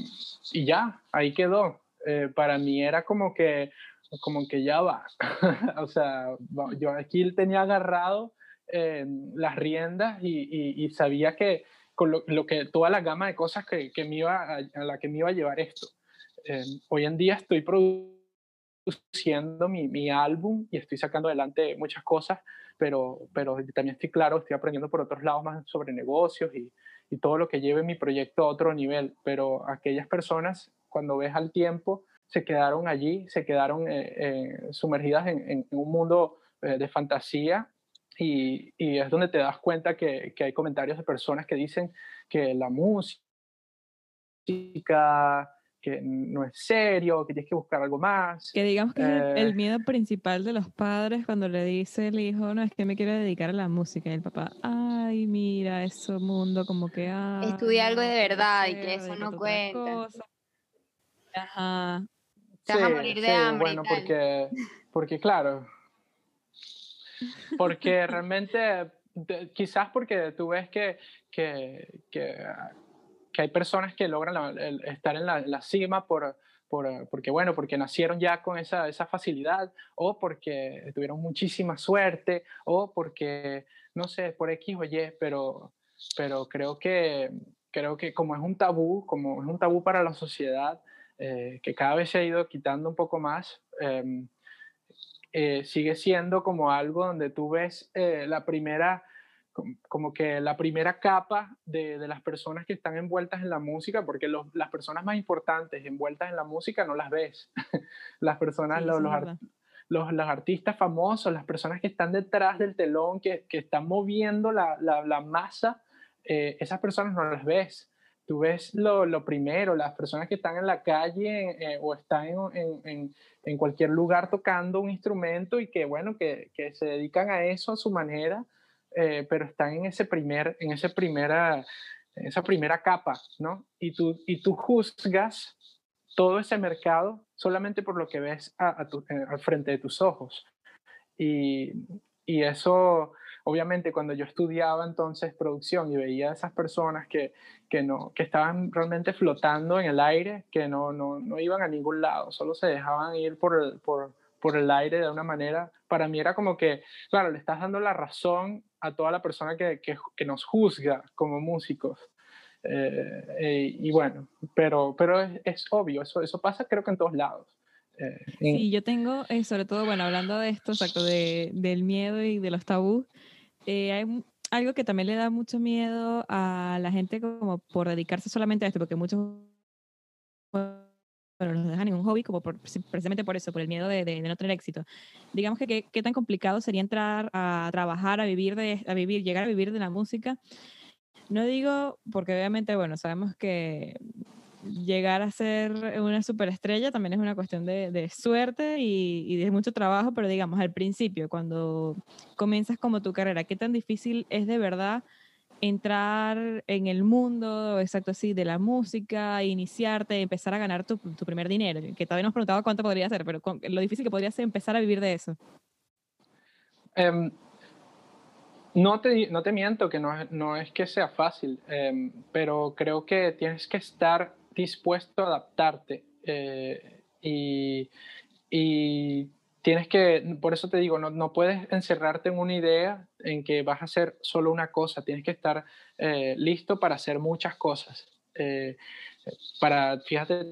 y ya, ahí quedó. Eh, para mí era como que, como que ya va. [laughs] o sea, yo aquí tenía agarrado eh, las riendas y, y, sabía que con lo, lo, que toda la gama de cosas que, que me iba a, a la que me iba a llevar esto. hoy en día estoy produciendo mi, mi, álbum y estoy sacando adelante muchas cosas, pero, pero también estoy claro, estoy aprendiendo por otros lados más sobre negocios y, y todo lo que lleve mi proyecto a otro nivel. Pero aquellas personas, cuando ves al tiempo, se quedaron allí, se quedaron eh, eh, sumergidas en, en, un mundo eh, de fantasía y, y, es donde te das cuenta que, que hay comentarios de personas que dicen que la música que no es serio, que tienes que buscar algo más. Que digamos que es el, eh. miedo principal de los padres cuando le dice el hijo, no, es que me quiero dedicar a la música. Y el papá, ay, mira, eso mundo como que... Ah, Estudia algo de verdad y que eso no cuenta. Ajá. Te vas a morir de hambre. Bueno, porque, porque claro, porque realmente, quizás porque tú ves que, que, que que hay personas que logran estar en la, cima por, por, porque, bueno, porque nacieron ya con esa, esa, facilidad o porque tuvieron muchísima suerte o porque, no sé, por X o Y, pero, pero creo, que, creo que como es un tabú, como es un tabú para la sociedad, eh, que cada vez se ha ido quitando un poco más, em, eh, sigue siendo como algo donde tú ves eh, la primera como que la primera capa de, de, las personas que están envueltas en la música, porque los, las personas más importantes envueltas en la música no las ves. [laughs] las personas, los, los, los, artistas famosos, las personas que están detrás del telón, que, que están moviendo la, la, la masa, eh, esas personas no las ves. Tú ves lo, lo, primero, las personas que están en la calle eh, o están en, en, en, cualquier lugar tocando un instrumento y que, bueno, que, que se dedican a eso a su manera eh, pero están en, ese primer, en ese primera, esa primera capa, ¿no? Y tú, y tú juzgas todo ese mercado solamente por lo que ves a, eh, al frente de tus ojos. Y, y, eso, obviamente, cuando yo estudiaba entonces producción y veía a esas personas que, que, no, que estaban realmente flotando en el aire, que no, no, no iban a ningún lado, solo se dejaban ir por, por, por el aire de una manera, para mí era como que, claro, le estás dando la razón a toda la persona que, que, nos juzga como músicos. Eh, eh, y bueno, pero, pero es, obvio, eso, eso pasa creo que en todos lados. Eh, sí, yo tengo, sobre todo, bueno, hablando de esto, exacto, de, del miedo y de los tabús, hay algo que también le da mucho miedo a la gente como por dedicarse solamente a esto, porque muchos bueno, no deja ningún hobby como precisamente por eso, por el miedo de, de, no tener éxito. Digamos que qué tan complicado sería entrar a trabajar, a vivir, de, a vivir, llegar a vivir de la música. No digo, porque obviamente, bueno, sabemos que llegar a ser una superestrella también es una cuestión de, de suerte y, y, de mucho trabajo, pero digamos, al principio, cuando comienzas como tu carrera, ¿qué tan difícil es de verdad entrar en el mundo, exacto así, de la música, iniciarte, empezar a ganar tu, tu primer dinero, que todavía nos preguntaba cuánto podría ser, pero lo difícil que podría ser empezar a vivir de eso. Um, no, te, no te miento que no, no es que sea fácil, um, pero creo que tienes que estar dispuesto a adaptarte eh, y tienes que, por eso te digo, no, no, puedes encerrarte en una idea en que vas a hacer solo una cosa, tienes que estar eh, listo para hacer muchas cosas. Eh, para, fíjate,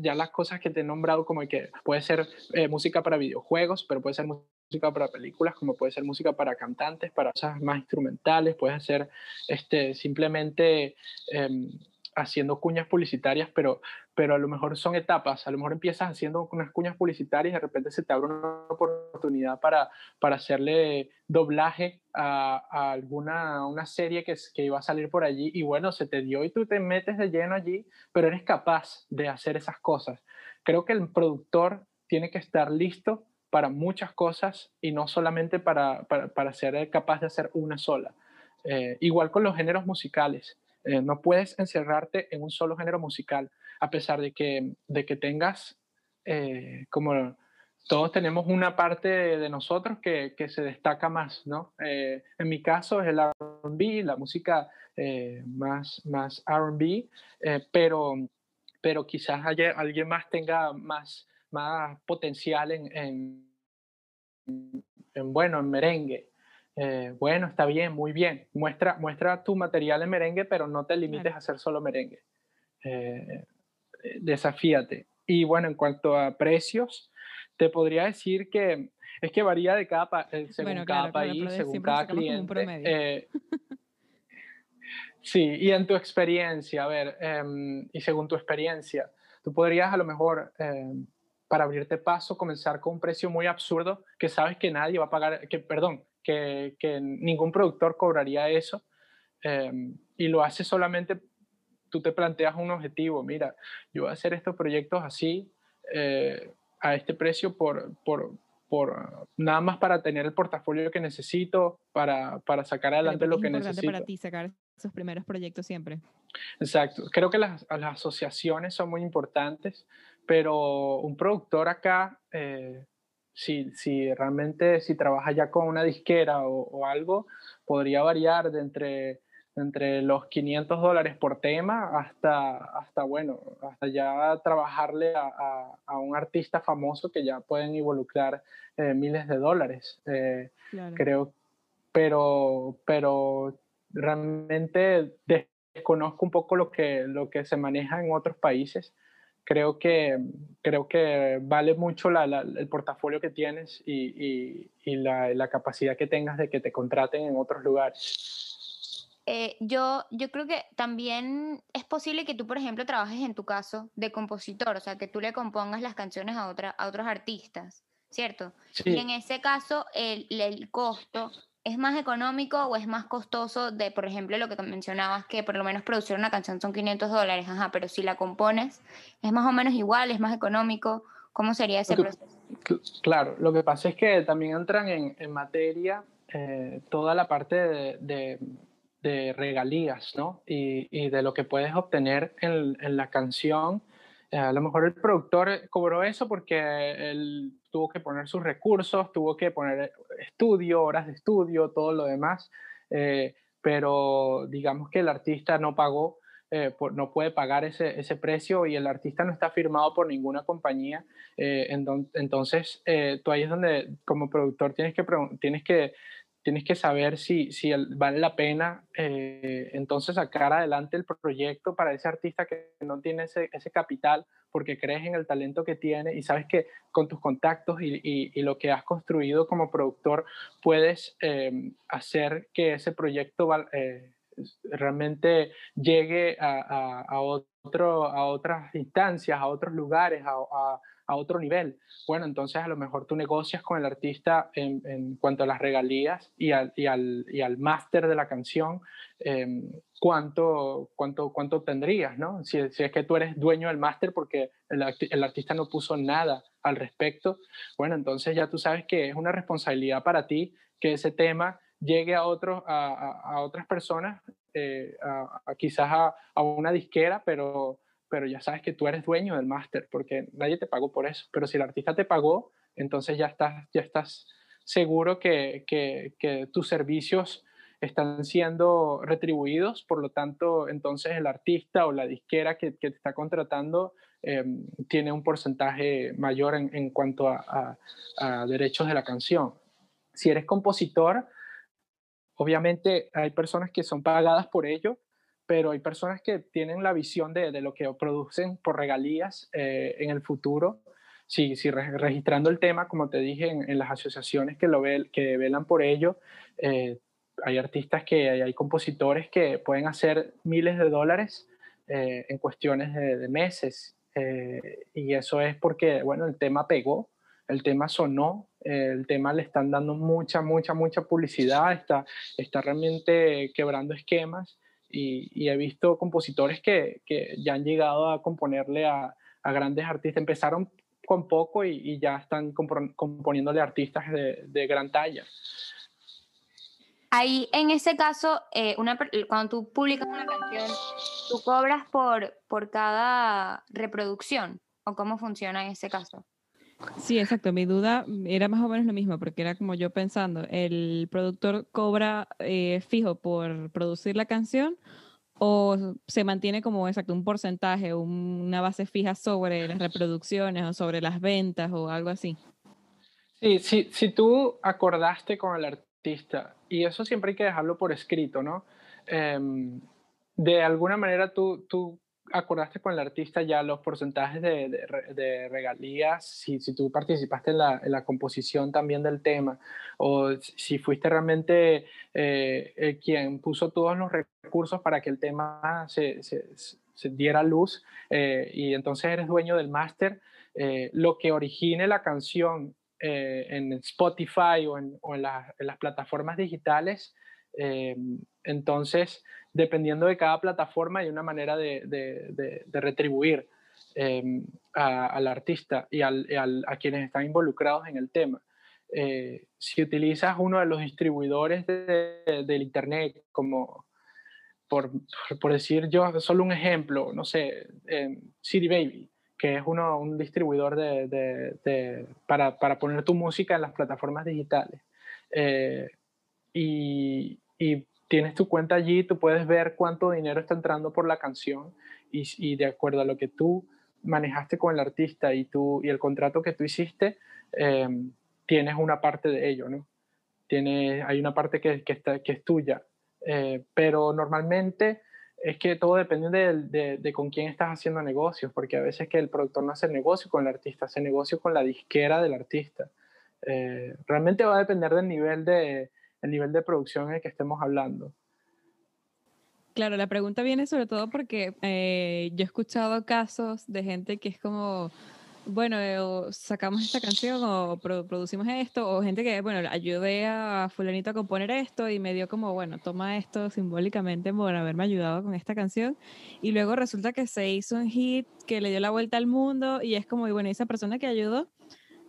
ya las cosas que te he nombrado, como que puede ser eh, música para videojuegos, pero puede ser música para películas, como puede ser música para cantantes, para cosas más instrumentales, puedes hacer este, simplemente em, haciendo cuñas publicitarias, pero, pero a lo mejor son etapas. A lo mejor empiezas haciendo unas cuñas publicitarias y de repente se te abre una oportunidad para, para hacerle doblaje a, a alguna una serie que, que iba a salir por allí y bueno, se te dio y tú te metes de lleno allí, pero eres capaz de hacer esas cosas. Creo que el productor tiene que estar listo para muchas cosas y no solamente para, para, para ser capaz de hacer una sola. Eh, igual con los géneros musicales. Eh, no puedes encerrarte en un solo género musical, a pesar de que, de que tengas, eh, como todos tenemos una parte de, nosotros que, que, se destaca más, ¿no? Eh, en mi caso es el RB, la música más, más RB, pero, pero quizás haya, alguien más tenga más, más potencial en, en, en bueno, en merengue. Eh, bueno, está bien, muy bien. Muestra, muestra tu material en merengue, pero no te limites a hacer solo merengue. Eh, desafíate. Y bueno, en cuanto a precios, te podría decir que es que varía de cada, eh, según cada país, según cada cliente. Eh, [laughs] sí, y en tu experiencia, a ver, em, y según tu experiencia, tú podrías a lo mejor, em, para abrirte paso, comenzar con un precio muy absurdo que sabes que nadie va a pagar, que, perdón, que, que ningún productor cobraría eso, em, y lo haces solamente, tú te planteas un objetivo, mira, yo voy a hacer estos proyectos así, eh, a este precio por, por, por, nada más para tener el portafolio que necesito, para, para sacar adelante lo que necesito. para ti sacar esos primeros proyectos siempre. Exacto. Creo que las, las asociaciones son muy importantes, pero un productor acá, eh, si, si, realmente si trabaja ya con una disquera o, o algo, podría variar de entre entre los 500 dólares por tema hasta, hasta bueno, hasta ya trabajarle a, a, un artista famoso que ya pueden involucrar eh, miles de dólares. Eh, creo, pero, pero realmente desconozco un poco lo que, lo que se maneja en otros países. Creo que, creo que vale mucho la, el portafolio que tienes y, y, y la, la capacidad que tengas de que te contraten en otros lugares. Eh, yo, yo creo que también es posible que tú, por ejemplo, trabajes en tu caso de compositor, o sea, que tú le compongas las canciones a, otra, a otros artistas, ¿cierto? Y en ese caso, el, el, costo es más económico o es más costoso de, por ejemplo, lo que mencionabas, que por lo menos producir una canción son 500 dólares, ajá, pero si la compones, es más o menos igual, es más económico. ¿Cómo sería ese proceso? Claro, lo que pasa es que también entran en, en materia eh, toda la parte de de regalías, ¿no? Y, y, de lo que puedes obtener en, en la canción. Eh, a lo mejor el productor cobró eso porque él tuvo que poner sus recursos, tuvo que poner estudio, horas de estudio, todo lo demás, eh, pero digamos que el artista no pagó, eh, no puede pagar ese, precio y el artista no está firmado por ninguna compañía. entonces, tú ahí es donde como productor tienes que tienes que saber si, si vale la pena eh, entonces sacar adelante el proyecto para ese artista que no tiene ese, ese, capital porque crees en el talento que tiene y sabes que con tus contactos y, y, lo que has construido como productor puedes eh, hacer que ese proyecto eh, realmente llegue a, a, a, otro, a otras instancias, a otros lugares, a, a otro nivel. Bueno, entonces a lo mejor tú negocias con el artista en, cuanto a las regalías y al, y al, y al máster de la canción, eh, cuánto, cuánto, cuánto tendrías, ¿no? Si, es que tú eres dueño del máster porque el, el, artista no puso nada al respecto, bueno, entonces ya tú sabes que es una responsabilidad para ti que ese tema llegue a, otros, a, a, otras personas, eh, a, quizás a, una disquera, pero pero ya sabes que tú eres dueño del máster porque nadie te pagó por eso. Pero si el artista te pagó, entonces ya estás, ya estás seguro que, tus servicios están siendo retribuidos, por lo tanto, entonces el artista o la disquera que, te está contratando em, tiene un porcentaje mayor en, cuanto a, derechos de la canción. Si eres compositor, obviamente hay personas que son pagadas por ello, pero hay personas que tienen la visión de, de lo que producen por regalías eh, en el futuro. Si, si registrando el tema, como te dije, en, en las asociaciones que, lo que velan por ello, eh, hay artistas que hay, hay, compositores que pueden hacer miles de dólares eh, en cuestiones de, de meses. Eh, y eso es porque, bueno, el tema pegó, el tema sonó, el tema le están dando mucha, mucha, mucha publicidad, está, está realmente quebrando esquemas y, he visto compositores que, que, ya han llegado a componerle a, grandes artistas. Empezaron con poco y, ya están componiéndole artistas de, gran talla. Ahí, en ese caso, eh, cuando tú publicas una canción, ¿tú cobras por, por cada reproducción? ¿O cómo funciona en ese caso? Sí, exacto. Mi duda era más o menos lo mismo, porque era como yo pensando, ¿el productor cobra eh, fijo por producir la canción o se mantiene como exacto un porcentaje, una base fija sobre las reproducciones o sobre las ventas o algo así? Sí, sí si tú acordaste con el artista, y eso siempre hay que dejarlo por escrito, ¿no? Eh, de alguna manera tú, tú acordaste con el artista ya los porcentajes de, regalías, si, si, tú participaste en la, en la, composición también del tema, o si fuiste realmente eh, quien puso todos los recursos para que el tema se, se, se diera luz, eh, y entonces eres dueño del máster, eh, lo que origine la canción en Spotify o en, o en, en las plataformas digitales, entonces dependiendo de cada plataforma hay una manera de, retribuir em, al artista y, a quienes están involucrados en el tema. Eh, si utilizas uno de los distribuidores del Internet, como por, decir yo, solo un ejemplo, no sé, eh, City Baby, que es uno, un distribuidor para, poner tu música en las plataformas digitales. Eh, y, y tienes tu cuenta allí, tú puedes ver cuánto dinero está entrando por la canción y, de acuerdo a lo que tú manejaste con el artista y, tú, y el contrato que tú hiciste, em, tienes una parte de ello, ¿no? Tiene, hay una parte que, que, está, que es tuya, eh, pero normalmente es que todo depende de, de, con quién estás haciendo negocios, porque a veces que el productor no hace negocio con el artista, hace negocio con la disquera del artista. Eh, realmente va a depender del nivel de, el nivel de producción en el que estemos hablando. Claro, la pregunta viene sobre todo porque eh, yo he escuchado casos de gente que es como, bueno, eh, sacamos esta canción o producimos esto, o gente que, bueno, ayudé a fulanito a componer esto y me dio como, bueno, toma esto simbólicamente por haberme ayudado con esta canción. Y luego resulta que se hizo un hit que le dio la vuelta al mundo y es como, y bueno, esa persona que ayudó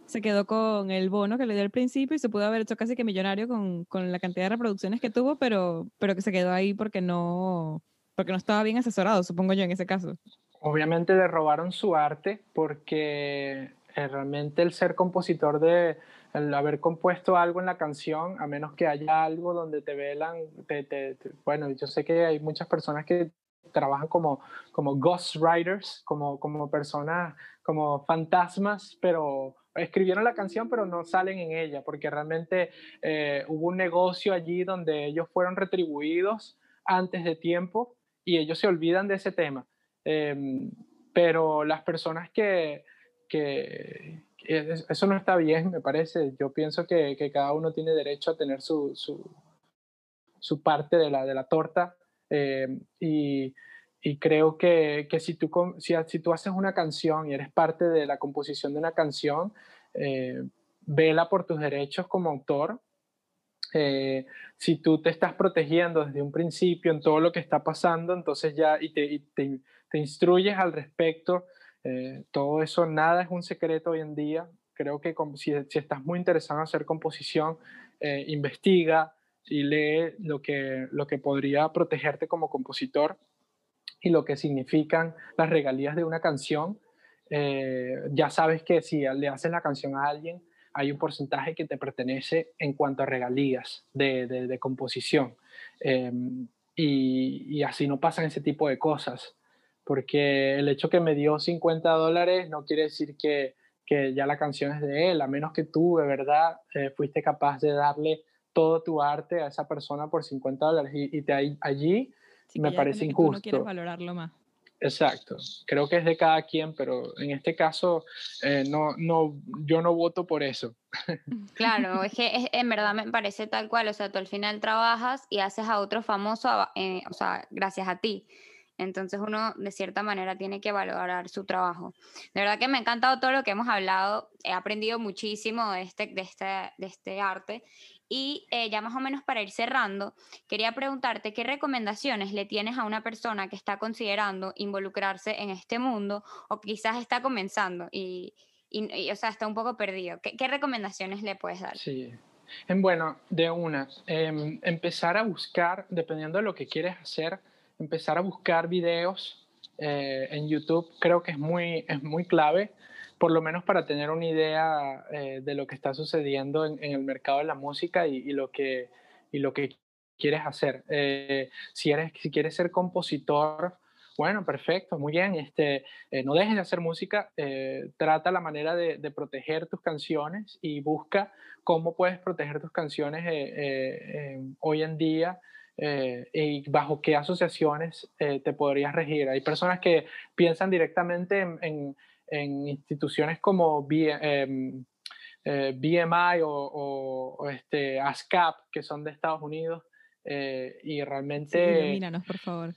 se quedó con el bono que le dio al principio y se pudo haber hecho casi que millonario con, con, la cantidad de reproducciones que tuvo, pero, pero que se quedó ahí porque no, porque no estaba bien asesorado, supongo yo, en ese caso. Obviamente le robaron su arte porque eh, realmente el ser compositor de el haber compuesto algo en la canción, a menos que haya algo donde te velan, te, bueno, yo sé que hay muchas personas que trabajan como, como ghostwriters, como, como personas, como fantasmas, pero escribieron la canción pero no salen en ella porque realmente eh, hubo un negocio allí donde ellos fueron retribuidos antes de tiempo y ellos se olvidan de ese tema. Em, pero las personas que, que, eso no está bien, me parece. Yo pienso que, cada uno tiene derecho a tener su, su, su parte de la, de la torta em, y y creo que, que si, tú, si, si, tú haces una canción y eres parte de la composición de una canción, eh, vela por tus derechos como autor. Eh, si tú te estás protegiendo desde un principio en todo lo que está pasando, entonces ya y te, te, te, instruyes al respecto. Eh, todo eso, nada es un secreto hoy en día. Creo que si, si estás muy interesado en hacer composición, investiga y lee lo que, lo que podría protegerte como compositor y lo que significan las regalías de una canción. Eh, ya sabes que si le haces la canción a alguien, hay un porcentaje que te pertenece en cuanto a regalías de, de, composición. Em, y, y, así no pasan ese tipo de cosas, porque el hecho que me dio 50 dólares no quiere decir que, que ya la canción es de él, a menos que tú de verdad eh, fuiste capaz de darle todo tu arte a esa persona por 50 dólares y, y te, allí me parece injusto. no quieres valorarlo más. Exacto, creo que es de cada quien, pero en este caso eh, no, no, yo no voto por eso. [laughs] Claro, es que en verdad me parece tal cual, o sea, tú al final trabajas y haces a otro famoso, eh, o sea, gracias a ti. Entonces uno de cierta manera tiene que valorar su trabajo. De verdad que me ha encantado todo lo que hemos hablado, he aprendido muchísimo de este, este, arte y eh, ya más o menos para ir cerrando, quería preguntarte qué recomendaciones le tienes a una persona que está considerando involucrarse en este mundo o quizás está comenzando y, y, o sea, está un poco perdido. ¿Qué, recomendaciones le puedes dar? Sí. Bueno, de una, em, empezar a buscar, dependiendo de lo que quieres hacer, empezar a buscar videos eh, en YouTube creo que es muy, es muy clave por lo menos para tener una idea eh, de lo que está sucediendo en, el mercado de la música y, lo, que, y lo que quieres hacer. Eh, si, eres, si quieres ser compositor, bueno, perfecto, muy bien. Este, eh, no dejes de hacer música, trata la manera de, proteger tus canciones y busca cómo puedes proteger tus canciones hoy en día eh, y bajo qué asociaciones eh, te podrías regir. Hay personas que piensan directamente en, en, instituciones como BMI em, o, este, ASCAP, que son de Estados Unidos, y realmente... Sí, por favor.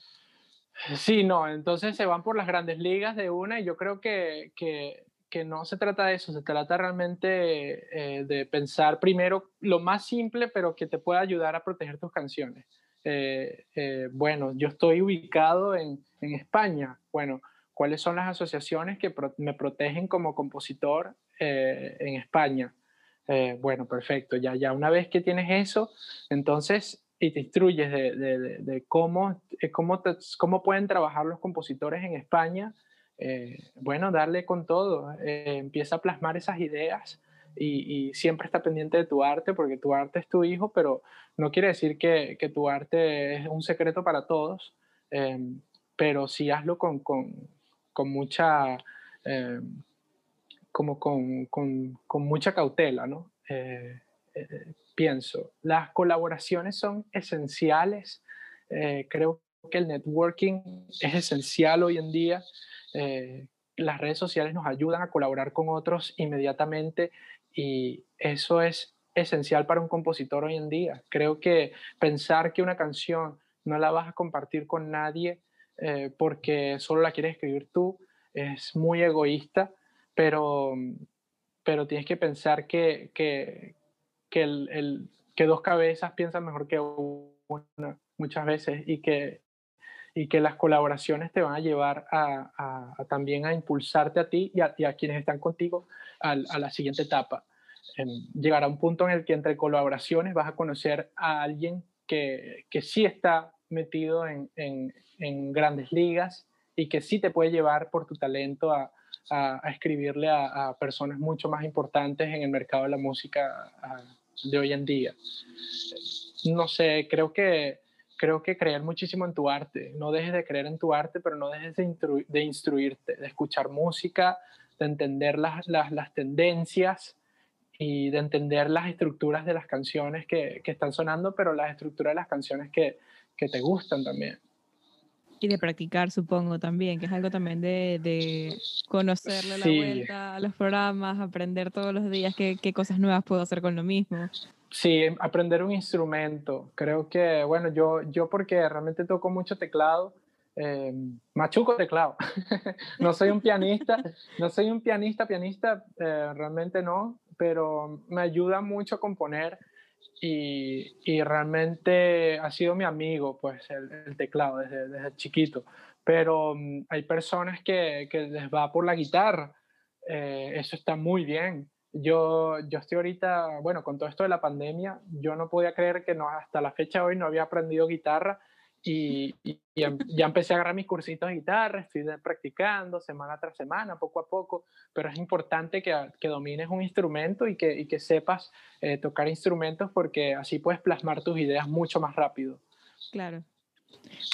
Sí, no, entonces se van por las grandes ligas de una y yo creo que, que, que no se trata de eso, se trata realmente eh, de pensar primero lo más simple, pero que te pueda ayudar a proteger tus canciones. Eh, eh, bueno, yo estoy ubicado en, en, España. Bueno, ¿cuáles son las asociaciones que me protegen como compositor en España? bueno, perfecto. Ya, ya una vez que tienes eso, entonces y te instruyes de, de, cómo, cómo, cómo pueden trabajar los compositores en España, eh, bueno, darle con todo, eh, empieza a plasmar esas ideas y, siempre está pendiente de tu arte porque tu arte es tu hijo, pero no quiere decir que, que tu arte es un secreto para todos, eh, pero sí hazlo con, con, con mucha, como con, con, mucha cautela, ¿no? pienso, las colaboraciones son esenciales, creo que el networking es esencial hoy en día. Eh, las redes sociales nos ayudan a colaborar con otros inmediatamente y eso es esencial para un compositor hoy en día. Creo que pensar que una canción no la vas a compartir con nadie eh, porque solo la quieres escribir tú es muy egoísta, pero, pero tienes que pensar que, que, que, el, que dos cabezas piensan mejor que una muchas veces y que y que las colaboraciones te van a llevar a, también a impulsarte a ti y a, quienes están contigo a, la siguiente etapa. llegar a un punto en el que entre colaboraciones vas a conocer a alguien que, que sí está metido en, en, grandes ligas y que sí te puede llevar por tu talento a, escribirle a, personas mucho más importantes en el mercado de la música de hoy en día. No sé, creo que creo que creer muchísimo en tu arte. No dejes de creer en tu arte, pero no dejes de, instruirte, de escuchar música, de entender las, las, tendencias y de entender las estructuras de las canciones que, que, están sonando, pero las estructuras de las canciones que, que te gustan también. Y de practicar, supongo, también, que es algo también de, de conocerle la vuelta a los programas, aprender todos los días qué, qué cosas nuevas puedo hacer con lo mismo. Sí, aprender un instrumento. Creo que, bueno, yo, yo porque realmente toco mucho teclado, eh, machuco teclado. [laughs] no soy un pianista, no soy un pianista, pianista, eh, realmente no, pero me ayuda mucho a componer y, y realmente ha sido mi amigo, pues, el, teclado desde, desde, chiquito. Pero mm, hay personas que, que, les va por la guitarra, eh, eso está muy bien yo, yo estoy ahorita, bueno, con todo esto de la pandemia, yo no podía creer que no, hasta la fecha hoy no había aprendido guitarra y, em, ya empecé a agarrar mis cursitos de guitarra, estoy practicando semana tras semana, poco a poco, pero es importante que, que domines un instrumento y que, y que sepas eh, tocar instrumentos porque así puedes plasmar tus ideas mucho más rápido. Claro.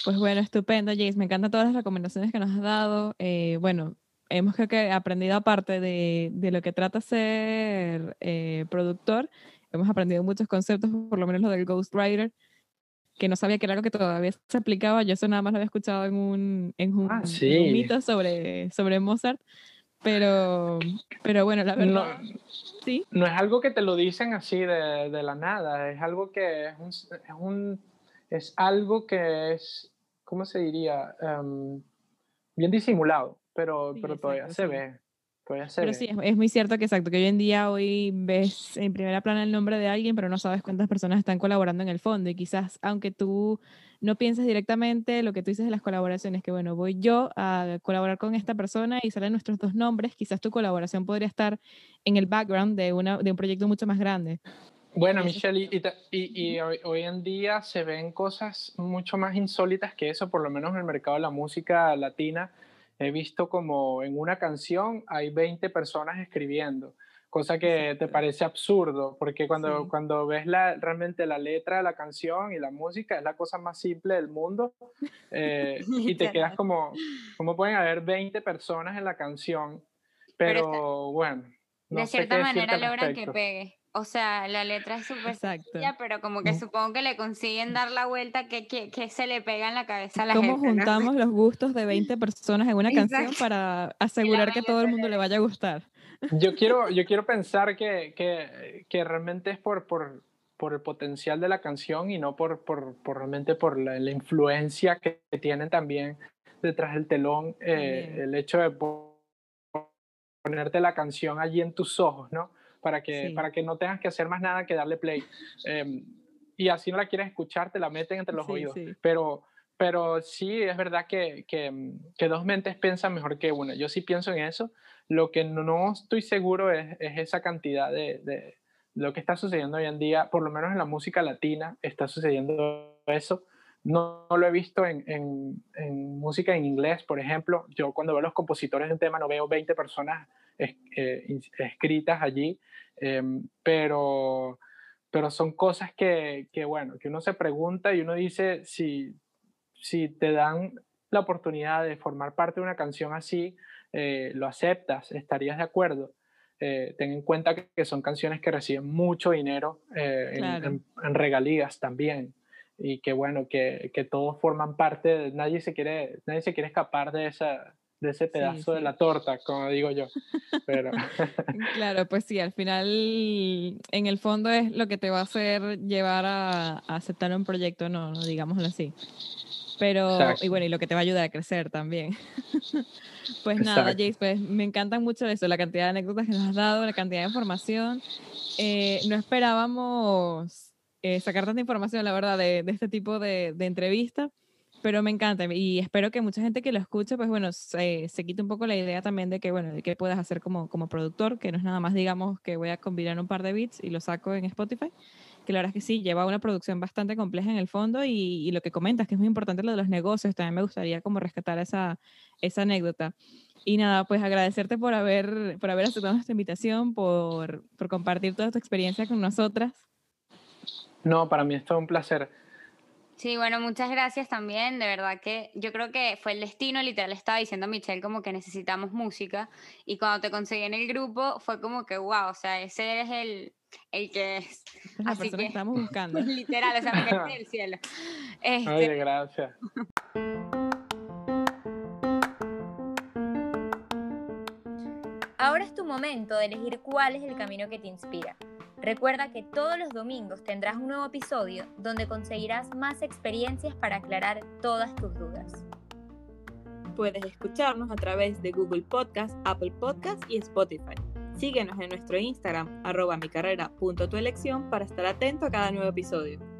Pues bueno, estupendo, Jace. Me encantan todas las recomendaciones que nos has dado. Eh, bueno, hemos que aprendido aparte de, de, lo que trata ser eh, productor, hemos aprendido muchos conceptos, por lo menos lo del ghostwriter, que no sabía que era algo que todavía se aplicaba, yo eso nada más lo había escuchado en un, en un, ah, mito sobre, sobre Mozart, pero, pero bueno, la verdad... No, ¿sí? no es algo que te lo dicen así de, de la nada, es algo que es, un, es, un, es algo que es, ¿cómo se diría? Um, bien disimulado pero, pero todavía se ve. Todavía se pero sí, es, muy cierto que exacto, que hoy en día hoy ves en primera plana el nombre de alguien, pero no sabes cuántas personas están colaborando en el fondo. Y quizás, aunque tú no pienses directamente lo que tú dices de las colaboraciones, que bueno, voy yo a colaborar con esta persona y salen nuestros dos nombres, quizás tu colaboración podría estar en el background de, una, de un proyecto mucho más grande. Bueno, Michelle, y, y, y, hoy en día se ven cosas mucho más insólitas que eso, por lo menos en el mercado de la música latina he visto como en una canción hay 20 personas escribiendo, cosa que te parece absurdo, porque cuando, cuando ves la, realmente la letra de la canción y la música es la cosa más simple del mundo eh, [laughs] y te quedas como, ¿cómo pueden haber 20 personas en la canción? Pero, bueno. de cierta manera logran que pegue. O sea, la letra es súper sencilla, pero como que supongo que le consiguen dar la vuelta que, que, que se le pega en la cabeza a la gente. ¿Cómo juntamos los gustos de 20 personas en una canción para [laughs] asegurar que todo el mundo le vaya a gustar? Yo quiero, yo quiero pensar que, que, que realmente es por, por, por, el potencial de la canción y no por, por, por realmente por la, la, influencia que tienen también detrás del telón, eh, el hecho de ponerte la canción allí en tus ojos, ¿no? Para que, para que no tengas que hacer más nada que darle play. Em, y así no la quieres escuchar, te la meten entre los oídos. Pero, pero sí, es verdad que, que, que, dos mentes piensan mejor que una. Yo sí pienso en eso. Lo que no estoy seguro es, es esa cantidad de, de, lo que está sucediendo hoy en día, por lo menos en la música latina, está sucediendo eso. No, lo he visto en, en, música en inglés, por ejemplo. Yo cuando veo los compositores de un tema no veo 20 personas eh, escritas allí, em, pero, pero son cosas que, que, bueno, que uno se pregunta y uno dice si, si te dan la oportunidad de formar parte de una canción así, eh, lo aceptas, estarías de acuerdo. Eh, ten en cuenta que, son canciones que reciben mucho dinero en, en regalías también y que bueno, que, que, todos forman parte, de, nadie, se quiere, nadie se quiere escapar de, esa, de ese pedazo de la torta, como digo yo. Pero... [laughs] [laughs] claro, pues sí, al final en el fondo es lo que te va a hacer llevar a, aceptar un proyecto, no, no digámoslo así. Pero, y bueno, y lo que te va a ayudar a crecer también. [laughs] pues nada, Jace, pues me encantan mucho eso, la cantidad de anécdotas que nos has dado, la cantidad de información. Eh, no esperábamos eh, sacar tanta información, la verdad, de, de este tipo de, de entrevista, pero me encanta y espero que mucha gente que lo escuche, pues bueno, se, se quite un poco la idea también de que, bueno, de qué puedes hacer como, como productor, que no es nada más, digamos, que voy a combinar un par de beats y lo saco en Spotify, que la verdad es que sí, lleva una producción bastante compleja en el fondo y, y lo que comentas, que es muy importante lo de los negocios, también me gustaría como rescatar esa, esa anécdota. Y nada, pues agradecerte por haber, por haber aceptado esta invitación, por, por compartir toda tu experiencia con nosotras. No, para mí es todo un placer. Sí, bueno, muchas gracias también. De verdad que yo creo que fue el destino, literal, estaba diciendo a Michelle como que necesitamos música. Y cuando te conseguí en el grupo, fue como que, wow, o sea, ese es el, el que es. La Así que, estamos buscando. [laughs] Literal, o sea, me en el [laughs] cielo. Este... Oye, gracias. Ahora es tu momento de elegir cuál es el camino que te inspira. Recuerda que todos los domingos tendrás un nuevo episodio donde conseguirás más experiencias para aclarar todas tus dudas. Puedes escucharnos a través de Google Podcast, Apple Podcast y Spotify. Síguenos en nuestro Instagram, arroba mi para estar atento a cada nuevo episodio.